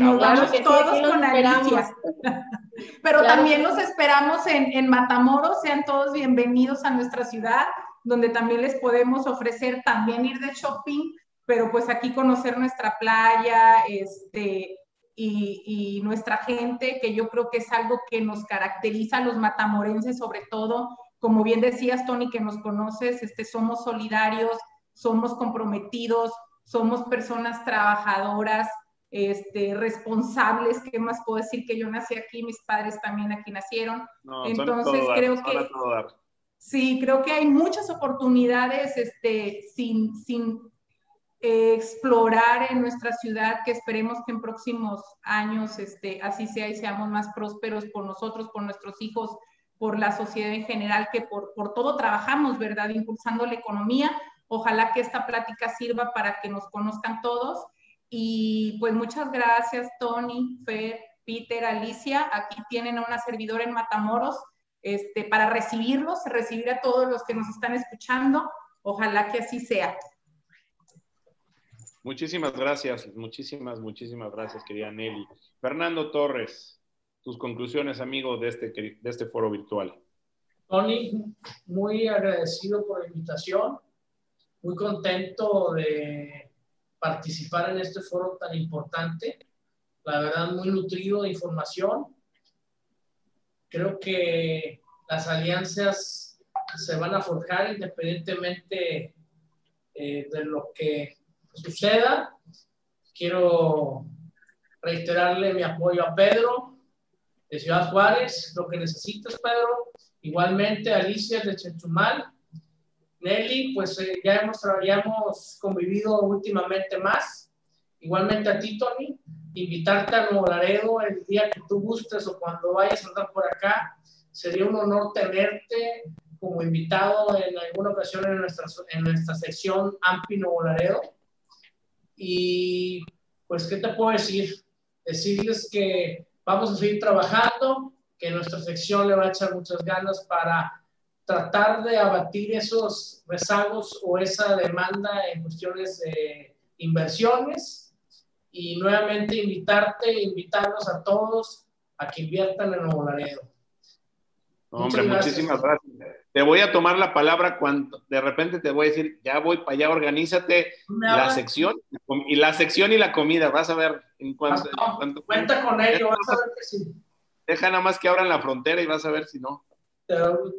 nos vamos todos con Alicia. Pero también los esperamos en, en, Matamoros. Sean todos bienvenidos a nuestra ciudad, donde también les podemos ofrecer también ir de shopping, pero pues aquí conocer nuestra playa este, y, y nuestra gente, que yo creo que es algo que nos caracteriza a los matamorenses, sobre todo, como bien decías, Tony, que nos conoces, este, somos solidarios, somos comprometidos, somos personas trabajadoras este, responsables, ¿qué más puedo decir? Que yo nací aquí, mis padres también aquí nacieron. Entonces creo que... Sí, creo que hay muchas oportunidades este, sin, sin eh, explorar en nuestra ciudad, que esperemos que en próximos años este, así sea y seamos más prósperos por nosotros, por nuestros hijos, por la sociedad en general, que por, por todo trabajamos, ¿verdad? Impulsando la economía. Ojalá que esta plática sirva para que nos conozcan todos y pues muchas gracias, Tony, Fer, Peter, Alicia. Aquí tienen a una servidora en Matamoros este, para recibirlos, recibir a todos los que nos están escuchando. Ojalá que así sea. Muchísimas gracias, muchísimas, muchísimas gracias, querida Nelly. Fernando Torres, tus conclusiones, amigo, de este, de este foro virtual. Tony, muy agradecido por la invitación, muy contento de participar en este foro tan importante. La verdad, muy nutrido de información. Creo que las alianzas se van a forjar independientemente eh, de lo que suceda. Quiero reiterarle mi apoyo a Pedro de Ciudad Juárez, lo que necesitas, Pedro. Igualmente, Alicia de Chetumal, Nelly, pues eh, ya, hemos, ya hemos convivido últimamente más. Igualmente a ti, Tony, invitarte a Nuevo Laredo el día que tú gustes o cuando vayas a andar por acá. Sería un honor tenerte como invitado en alguna ocasión en nuestra, en nuestra sección AMPI Nuevo Laredo. Y pues, ¿qué te puedo decir? Decirles que vamos a seguir trabajando, que nuestra sección le va a echar muchas ganas para tratar de abatir esos rezagos o esa demanda en cuestiones de inversiones y nuevamente invitarte, invitarnos a todos a que inviertan en Nuevo Laredo. Hombre, muchísimas gracias. Te voy a tomar la palabra cuando de repente te voy a decir, ya voy para allá, organízate la sección y la sección y la comida, vas a ver en cuanto, cuenta con ello, vas a ver que sí. Deja nada más que abran la frontera y vas a ver si no.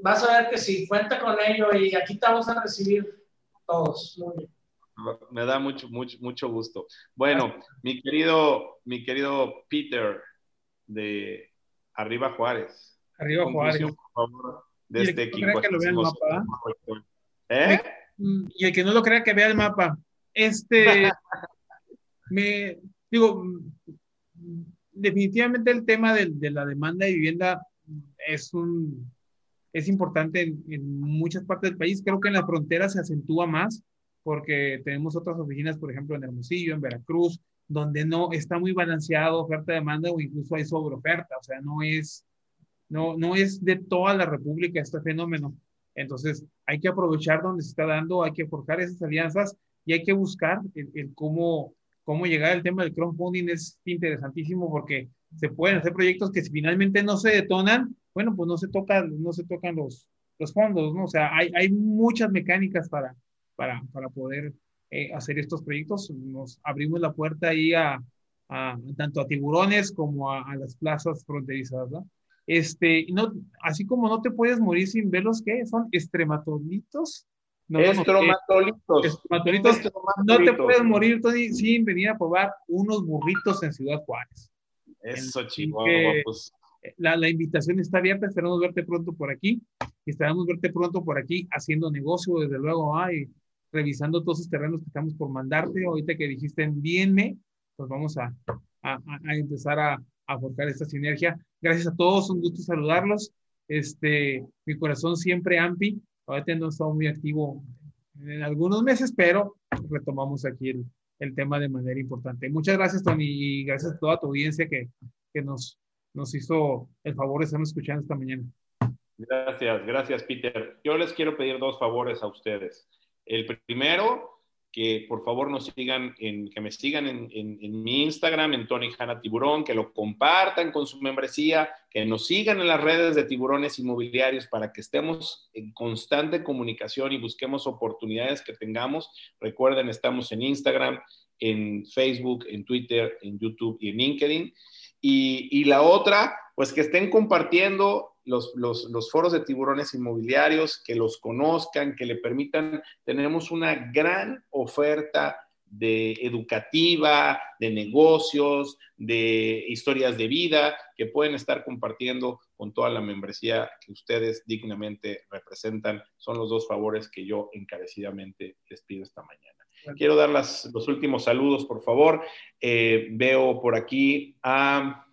Vas a ver que sí, cuenta con ello y aquí te vamos a recibir todos. Muy bien. Me da mucho, mucho, mucho gusto. Bueno, mi querido, mi querido Peter de Arriba Juárez. Arriba Juárez. Por favor, de este equipo. Que lo vea el mapa, ¿Eh? Y el que no lo crea que vea el mapa. Este, me digo, definitivamente el tema de, de, la demanda de vivienda es un es importante en, en, muchas partes del país. Creo que en la frontera se acentúa más porque tenemos otras oficinas, por ejemplo, en Hermosillo, en Veracruz, donde no está muy balanceado oferta-demanda o incluso hay sobreoferta. O sea, no es no, no es de toda la República este fenómeno. Entonces, hay que aprovechar donde se está dando, hay que forjar esas alianzas y hay que buscar el, cómo, cómo llegar al tema del crowdfunding. Es interesantísimo porque se pueden hacer proyectos que si finalmente no se detonan, bueno, pues no se tocan, no se tocan los, los fondos, ¿no? O sea, hay, hay muchas mecánicas para, para, para poder eh, hacer estos proyectos. Nos abrimos la puerta ahí a, a tanto a tiburones como a, a las plazas fronterizas, ¿no? Este, no, así como no te puedes morir sin ver los que son estrematolitos. No, estrematolitos. No te puedes morir, Tony, sin venir a probar unos burritos en Ciudad Juárez. Eso, chico. Pues. La, la, invitación está abierta, esperamos verte pronto por aquí. Esperamos verte pronto por aquí haciendo negocio, desde luego, ay, revisando todos esos terrenos que estamos por mandarte. Ahorita que dijiste envíenme, pues vamos a, a, a empezar a, a forjar esta sinergia. Gracias a todos, un gusto saludarlos. Este, mi corazón siempre ampi. Ahorita no he estado muy activo en algunos meses, pero retomamos aquí el, el, tema de manera importante. Muchas gracias, Tony, y gracias a toda tu audiencia que, que nos, nos hizo el favor de estarnos escuchando esta mañana. Gracias, gracias, Peter. Yo les quiero pedir dos favores a ustedes. El primero que por favor nos sigan, que me sigan en, en, mi Instagram, en Tony Hanna Tiburón, que lo compartan con su membresía, que nos sigan en las redes de tiburones inmobiliarios para que estemos en constante comunicación y busquemos oportunidades que tengamos. Recuerden, estamos en Instagram, en Facebook, en Twitter, en YouTube y en LinkedIn. Y, la otra, pues que estén compartiendo los, los, los, foros de tiburones inmobiliarios, que los conozcan, que le permitan, tenemos una gran oferta de educativa, de negocios, de historias de vida que pueden estar compartiendo con toda la membresía que ustedes dignamente representan. Son los dos favores que yo encarecidamente les pido esta mañana. Quiero dar las, los últimos saludos, por favor. Eh, veo por aquí a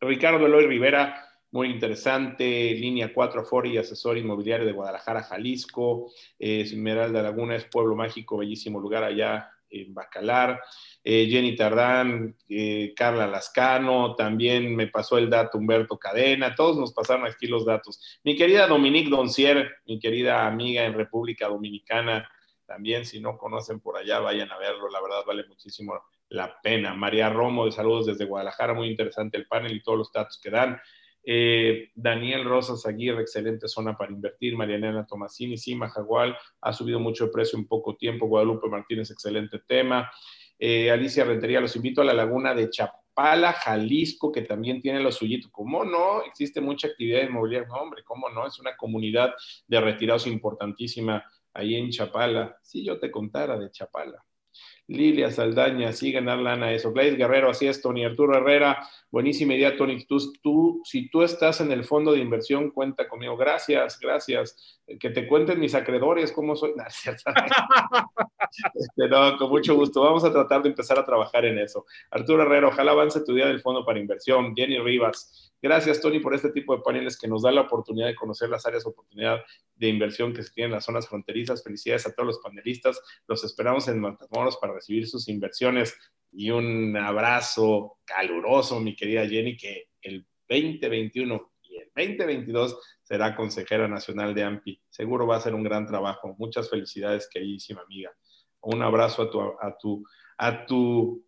Ricardo Eloy Rivera, muy interesante, línea 4 Fori y asesor inmobiliario de Guadalajara, Jalisco. Esmeralda Laguna es pueblo mágico, bellísimo lugar allá en Bacalar. Eh, Jenny Tardán, eh, Carla Lascano, también me pasó el dato Humberto Cadena, todos nos pasaron aquí los datos. Mi querida Dominique Doncier, mi querida amiga en República Dominicana, también si no conocen por allá, vayan a verlo, la verdad vale muchísimo la pena. María Romo, de saludos desde Guadalajara, muy interesante el panel y todos los datos que dan. Eh, Daniel Rosas Aguirre, excelente zona para invertir. Mariana Tomasini, Sima Jagual, ha subido mucho de precio en poco tiempo. Guadalupe Martínez, excelente tema. Eh, Alicia Rentería, los invito a la laguna de Chapala, Jalisco, que también tiene lo suyito. ¿Cómo no? Existe mucha actividad inmobiliaria. No, hombre, ¿cómo no? Es una comunidad de retirados importantísima ahí en Chapala. Si yo te contara de Chapala. Lilia Saldaña, sí, ganar lana eso. Gladys Guerrero, así es, Tony. Arturo Herrera, buenísima idea, Tony. Tú, tú, si tú estás en el fondo de inversión, cuenta conmigo. Gracias, gracias. Que te cuenten mis acreedores, cómo soy. No, este, no, con mucho gusto. Vamos a tratar de empezar a trabajar en eso. Arturo Herrera, ojalá avance tu día del fondo para inversión. Jenny Rivas, Gracias, Tony, por este tipo de paneles que nos da la oportunidad de conocer las áreas de oportunidad de inversión que se tienen en las zonas fronterizas. Felicidades a todos los panelistas. Los esperamos en Matamoros para recibir sus inversiones y un abrazo caluroso, mi querida Jenny, que el 2021 y el 2022 será consejera nacional de AMPI. Seguro va a ser un gran trabajo. Muchas felicidades, queridísima amiga. Un abrazo a tu, a tu, a tu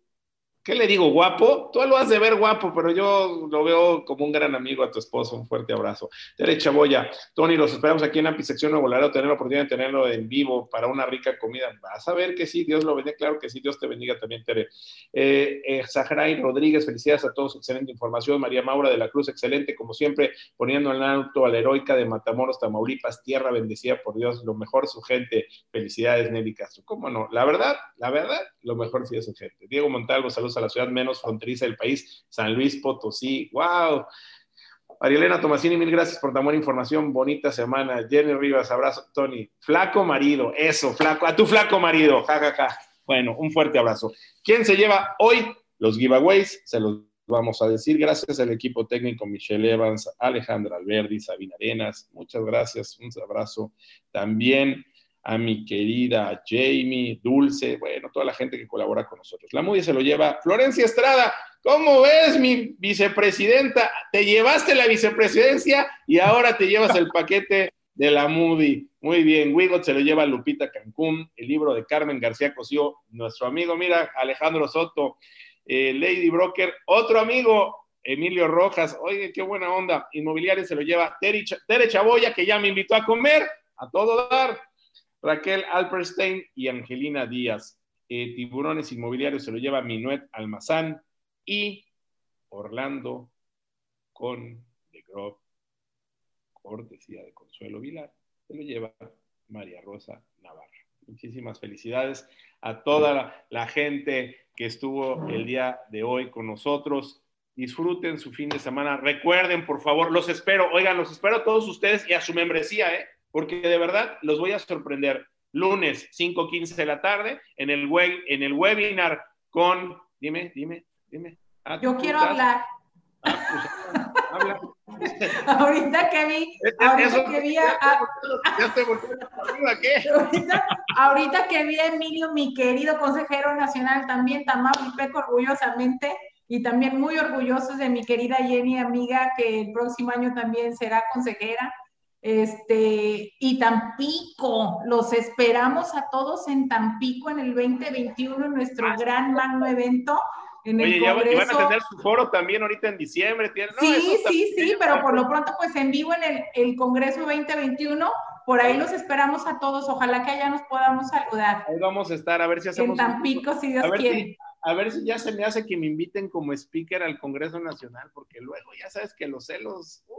¿Qué le digo? ¿Guapo? Tú lo has de ver guapo, pero yo lo veo como un gran amigo a tu esposo. Un fuerte abrazo. Tere Chaboya, Tony, los esperamos aquí en Ampisección Nuevo Laredo, tener la oportunidad de tenerlo en vivo para una rica comida. Vas a ver que sí, Dios lo bendiga, claro que sí, Dios te bendiga también, Tere. Eh, eh Rodríguez, felicidades a todos, excelente información. María Maura de la Cruz, excelente, como siempre, poniendo en alto a la heroica de Matamoros, Tamaulipas, tierra bendecida por Dios, lo mejor su gente. Felicidades, Nelly Castro. ¿Cómo no? La verdad, la verdad, lo mejor sí es su gente. Diego Montalvo, saludos a la ciudad menos fronteriza del país, San Luis Potosí. ¡Wow! Arielena Tomasini, mil gracias por tan buena información. Bonita semana. Jenny Rivas, abrazo. Tony, flaco marido, eso, flaco, a tu flaco marido, jajaja. Bueno, un fuerte abrazo. ¿Quién se lleva hoy los giveaways? Se los vamos a decir. Gracias al equipo técnico Michelle Evans, Alejandra Alberdi, Sabina Arenas. Muchas gracias. Un abrazo. También a mi querida Jamie, Dulce, bueno, toda la gente que colabora con nosotros. La Moody se lo lleva Florencia Estrada. ¿Cómo ves, mi vicepresidenta? Te llevaste la vicepresidencia y ahora te llevas el paquete de la Moody. Muy bien, Wigot se lo lleva Lupita Cancún, el libro de Carmen García Cosío, nuestro amigo, mira, Alejandro Soto, eh, Lady Broker, otro amigo, Emilio Rojas, oye, qué buena onda, Inmobiliaria se lo lleva Tere Chaboya, que ya me invitó a comer, a todo dar. Raquel Alperstein y Angelina Díaz. Eh, tiburones Inmobiliarios se lo lleva Minuet Almazán y Orlando con de Grob, cortesía de Consuelo Vilar, se lo lleva María Rosa Navarra. Muchísimas felicidades a toda la gente que estuvo el día de hoy con nosotros. Disfruten su fin de semana. Recuerden, por favor, los espero. Oigan, los espero a todos ustedes y a su membresía, ¿eh? Porque de verdad los voy a sorprender. Lunes, 5.15 de la tarde, en el, web, en el webinar con, dime, dime, dime. Ah, Yo quiero hablar. Ah, pues, ahorita que vi, ahorita que vi a, ahorita, que vi a Emilio, mi querido consejero nacional, también Tamaulipeco orgullosamente, y también muy orgullosos de mi querida Jenny, amiga, que el próximo año también será consejera. Este, y Tampico, los esperamos a todos en Tampico en el 2021, en nuestro ah, gran magno evento. En Oye, el ya, van a tener su foro también ahorita en diciembre. sí, sí, sí, pero por lo pronto, pues en vivo en el, el, Congreso 2021, por ahí los esperamos a todos. Ojalá que allá nos podamos saludar. Ahí vamos a estar, a ver si hacemos. En Tampico, si Dios quiere a ver si ya se me hace que me inviten como speaker al Congreso Nacional, porque luego ya sabes que los celos, uy,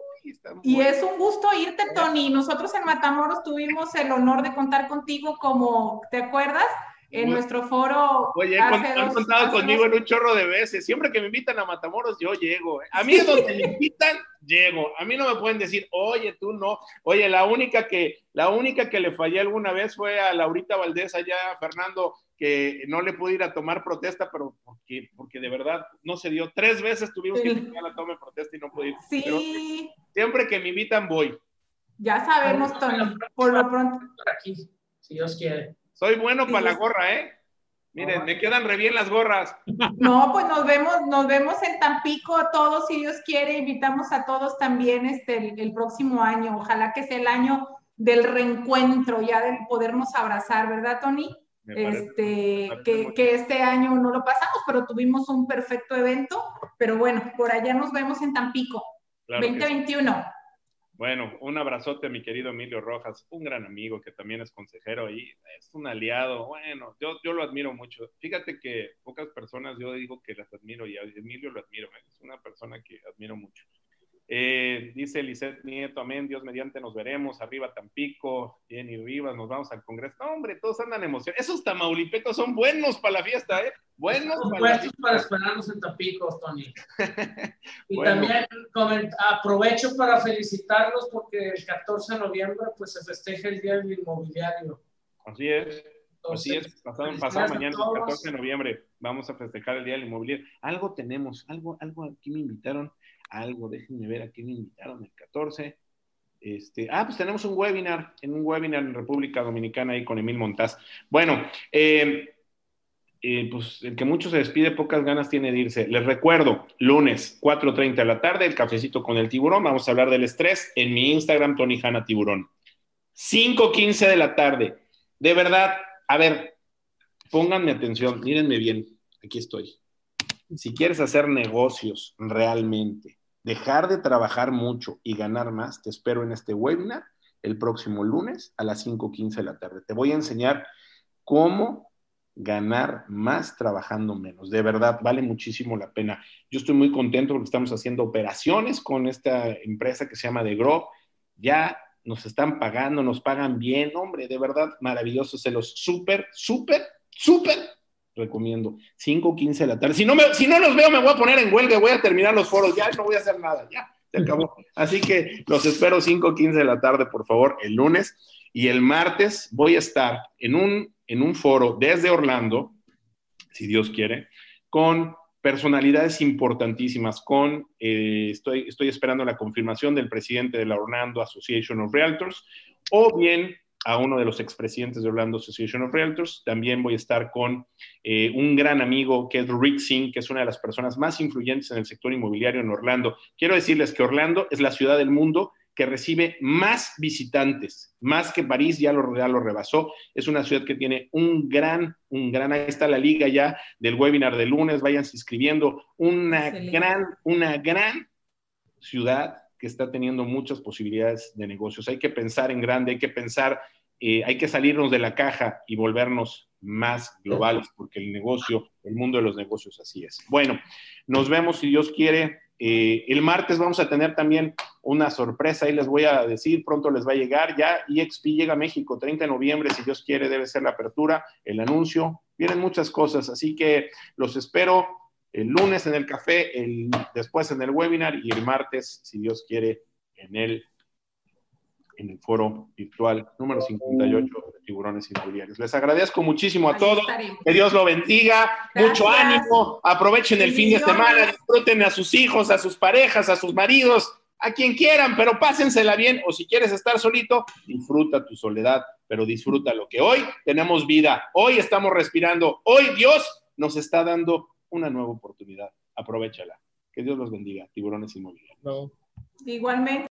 Y es un gusto irte, Tony. Nosotros en Matamoros tuvimos el honor de contar contigo como, ¿te acuerdas? En nuestro foro. Oye, han contado conmigo en un chorro de veces. Siempre que me invitan a Matamoros, yo llego. ¿eh? A mí es donde me invitan, llego. A mí no me pueden decir, oye, tú no. Oye, la única que, la única que le fallé alguna vez fue a Laurita Valdés allá, Fernando, que no le pude ir a tomar protesta, pero porque, porque de verdad no se dio. Tres veces tuvimos que ir a la toma de protesta y no pude ir. Sí. siempre que me invitan, voy. Ya sabemos, Tony, por lo pronto. Aquí, si Dios quiere. Soy bueno para la gorra, ¿eh? Miren, me quedan re bien las gorras. No, pues nos vemos, nos vemos en Tampico todos, si Dios quiere, invitamos a todos también este, el, el próximo año. Ojalá que sea el año del reencuentro, ya de podernos abrazar, ¿verdad, Tony? este, que, que, este año no lo pasamos, pero tuvimos un perfecto evento. Pero bueno, por allá nos vemos en Tampico, 2021. Bueno, un abrazote a mi querido Emilio Rojas, un gran amigo que también es consejero y es un aliado. Bueno, yo, yo lo admiro mucho. Fíjate que pocas personas yo digo que las admiro y a Emilio lo admiro. Es una persona que admiro mucho. Eh, dice Lisette Nieto, amén, Dios mediante nos veremos, arriba Tampico, Jenny Rivas, nos vamos al Congreso. No, hombre, todos andan emocionados. Esos tamaulipecos son buenos para la fiesta, ¿eh? Buenos Son para, puestos para esperarnos en Tampico, Tony. Y Bueno. también aprovecho para felicitarlos porque el 14 de noviembre pues se festeja el Día del Inmobiliario. Así es. Así es, pasado, pasado mañana, el todos. 14 de noviembre, vamos a festejar el Día del Inmobiliario. Algo tenemos, algo, algo aquí me invitaron, algo, déjenme ver a qué me invitaron el 14. Este, ah, pues tenemos un webinar, en un webinar en República Dominicana ahí con Emil Montaz. Bueno, eh, eh, pues el que mucho se despide, pocas ganas tiene de irse. Les recuerdo, lunes, 4.30 de la tarde, el cafecito con el tiburón. Vamos a hablar del estrés en mi Instagram, Tony Hanna Tiburón. 5.15 de la tarde. De verdad, a ver, pónganme atención, mírenme bien, aquí estoy. Si quieres hacer negocios realmente, dejar de trabajar mucho y ganar más, te espero en este webinar el próximo lunes a las 5.15 de la tarde. Te voy a enseñar cómo ganar más trabajando menos. De verdad, vale muchísimo la pena. Yo estoy muy contento porque estamos haciendo operaciones con esta empresa que se llama The. Ya nos están pagando, nos pagan bien, hombre, de verdad, maravilloso. Se los súper, súper, súper recomiendo. 5.15 de la tarde. Si no, me, si no los veo, me voy a poner en huelga, voy a terminar los foros, ya no voy a hacer nada, ya, se acabó. Así que los espero 5.15 de la tarde, por favor, el lunes. Y el martes voy a estar en un, en un foro desde Orlando, si Dios quiere, con personalidades importantísimas, con, eh, estoy, estoy esperando la confirmación del presidente de la Orlando Association of Realtors, o bien a uno de los expresidentes de Orlando Association of Realtors. También voy a estar con eh, un gran amigo que es Rick Singh, que es una de las personas más influyentes en el sector inmobiliario en Orlando. Quiero decirles que Orlando es la ciudad del mundo que recibe más visitantes, más que París, ya lo, ya lo rebasó. Es una ciudad que tiene un gran, un gran, ahí está la liga ya del webinar de lunes, váyanse inscribiendo, una Excelente. gran, una gran ciudad que está teniendo muchas posibilidades de negocios. Hay que pensar en grande, hay que pensar, eh, hay que salirnos de la caja y volvernos más globales, porque el negocio, el mundo de los negocios así es. Bueno, nos vemos si Dios quiere. Eh, el martes vamos a tener también una sorpresa, ahí les voy a decir, pronto les va a llegar, ya EXP llega a México, 30 de noviembre, si Dios quiere, debe ser la apertura, el anuncio, vienen muchas cosas, así que los espero el lunes en el café, el, después en el webinar y el martes, si Dios quiere, en el, en el foro virtual número 58 de Tiburones Inmobiliarios. Les agradezco muchísimo a Ahí todos. estaremos. Que Dios lo bendiga, mucho ánimo, aprovechen el fin de semana, disfruten a sus hijos, a sus parejas, a sus maridos, a quien quieran, pero pásensela bien, o si quieres estar solito, disfruta tu soledad, pero disfruta lo que hoy tenemos vida, hoy estamos respirando, hoy Dios nos está dando una nueva oportunidad, aprovechala. Que Dios los bendiga, tiburones inmobiliarios. No. Igualmente.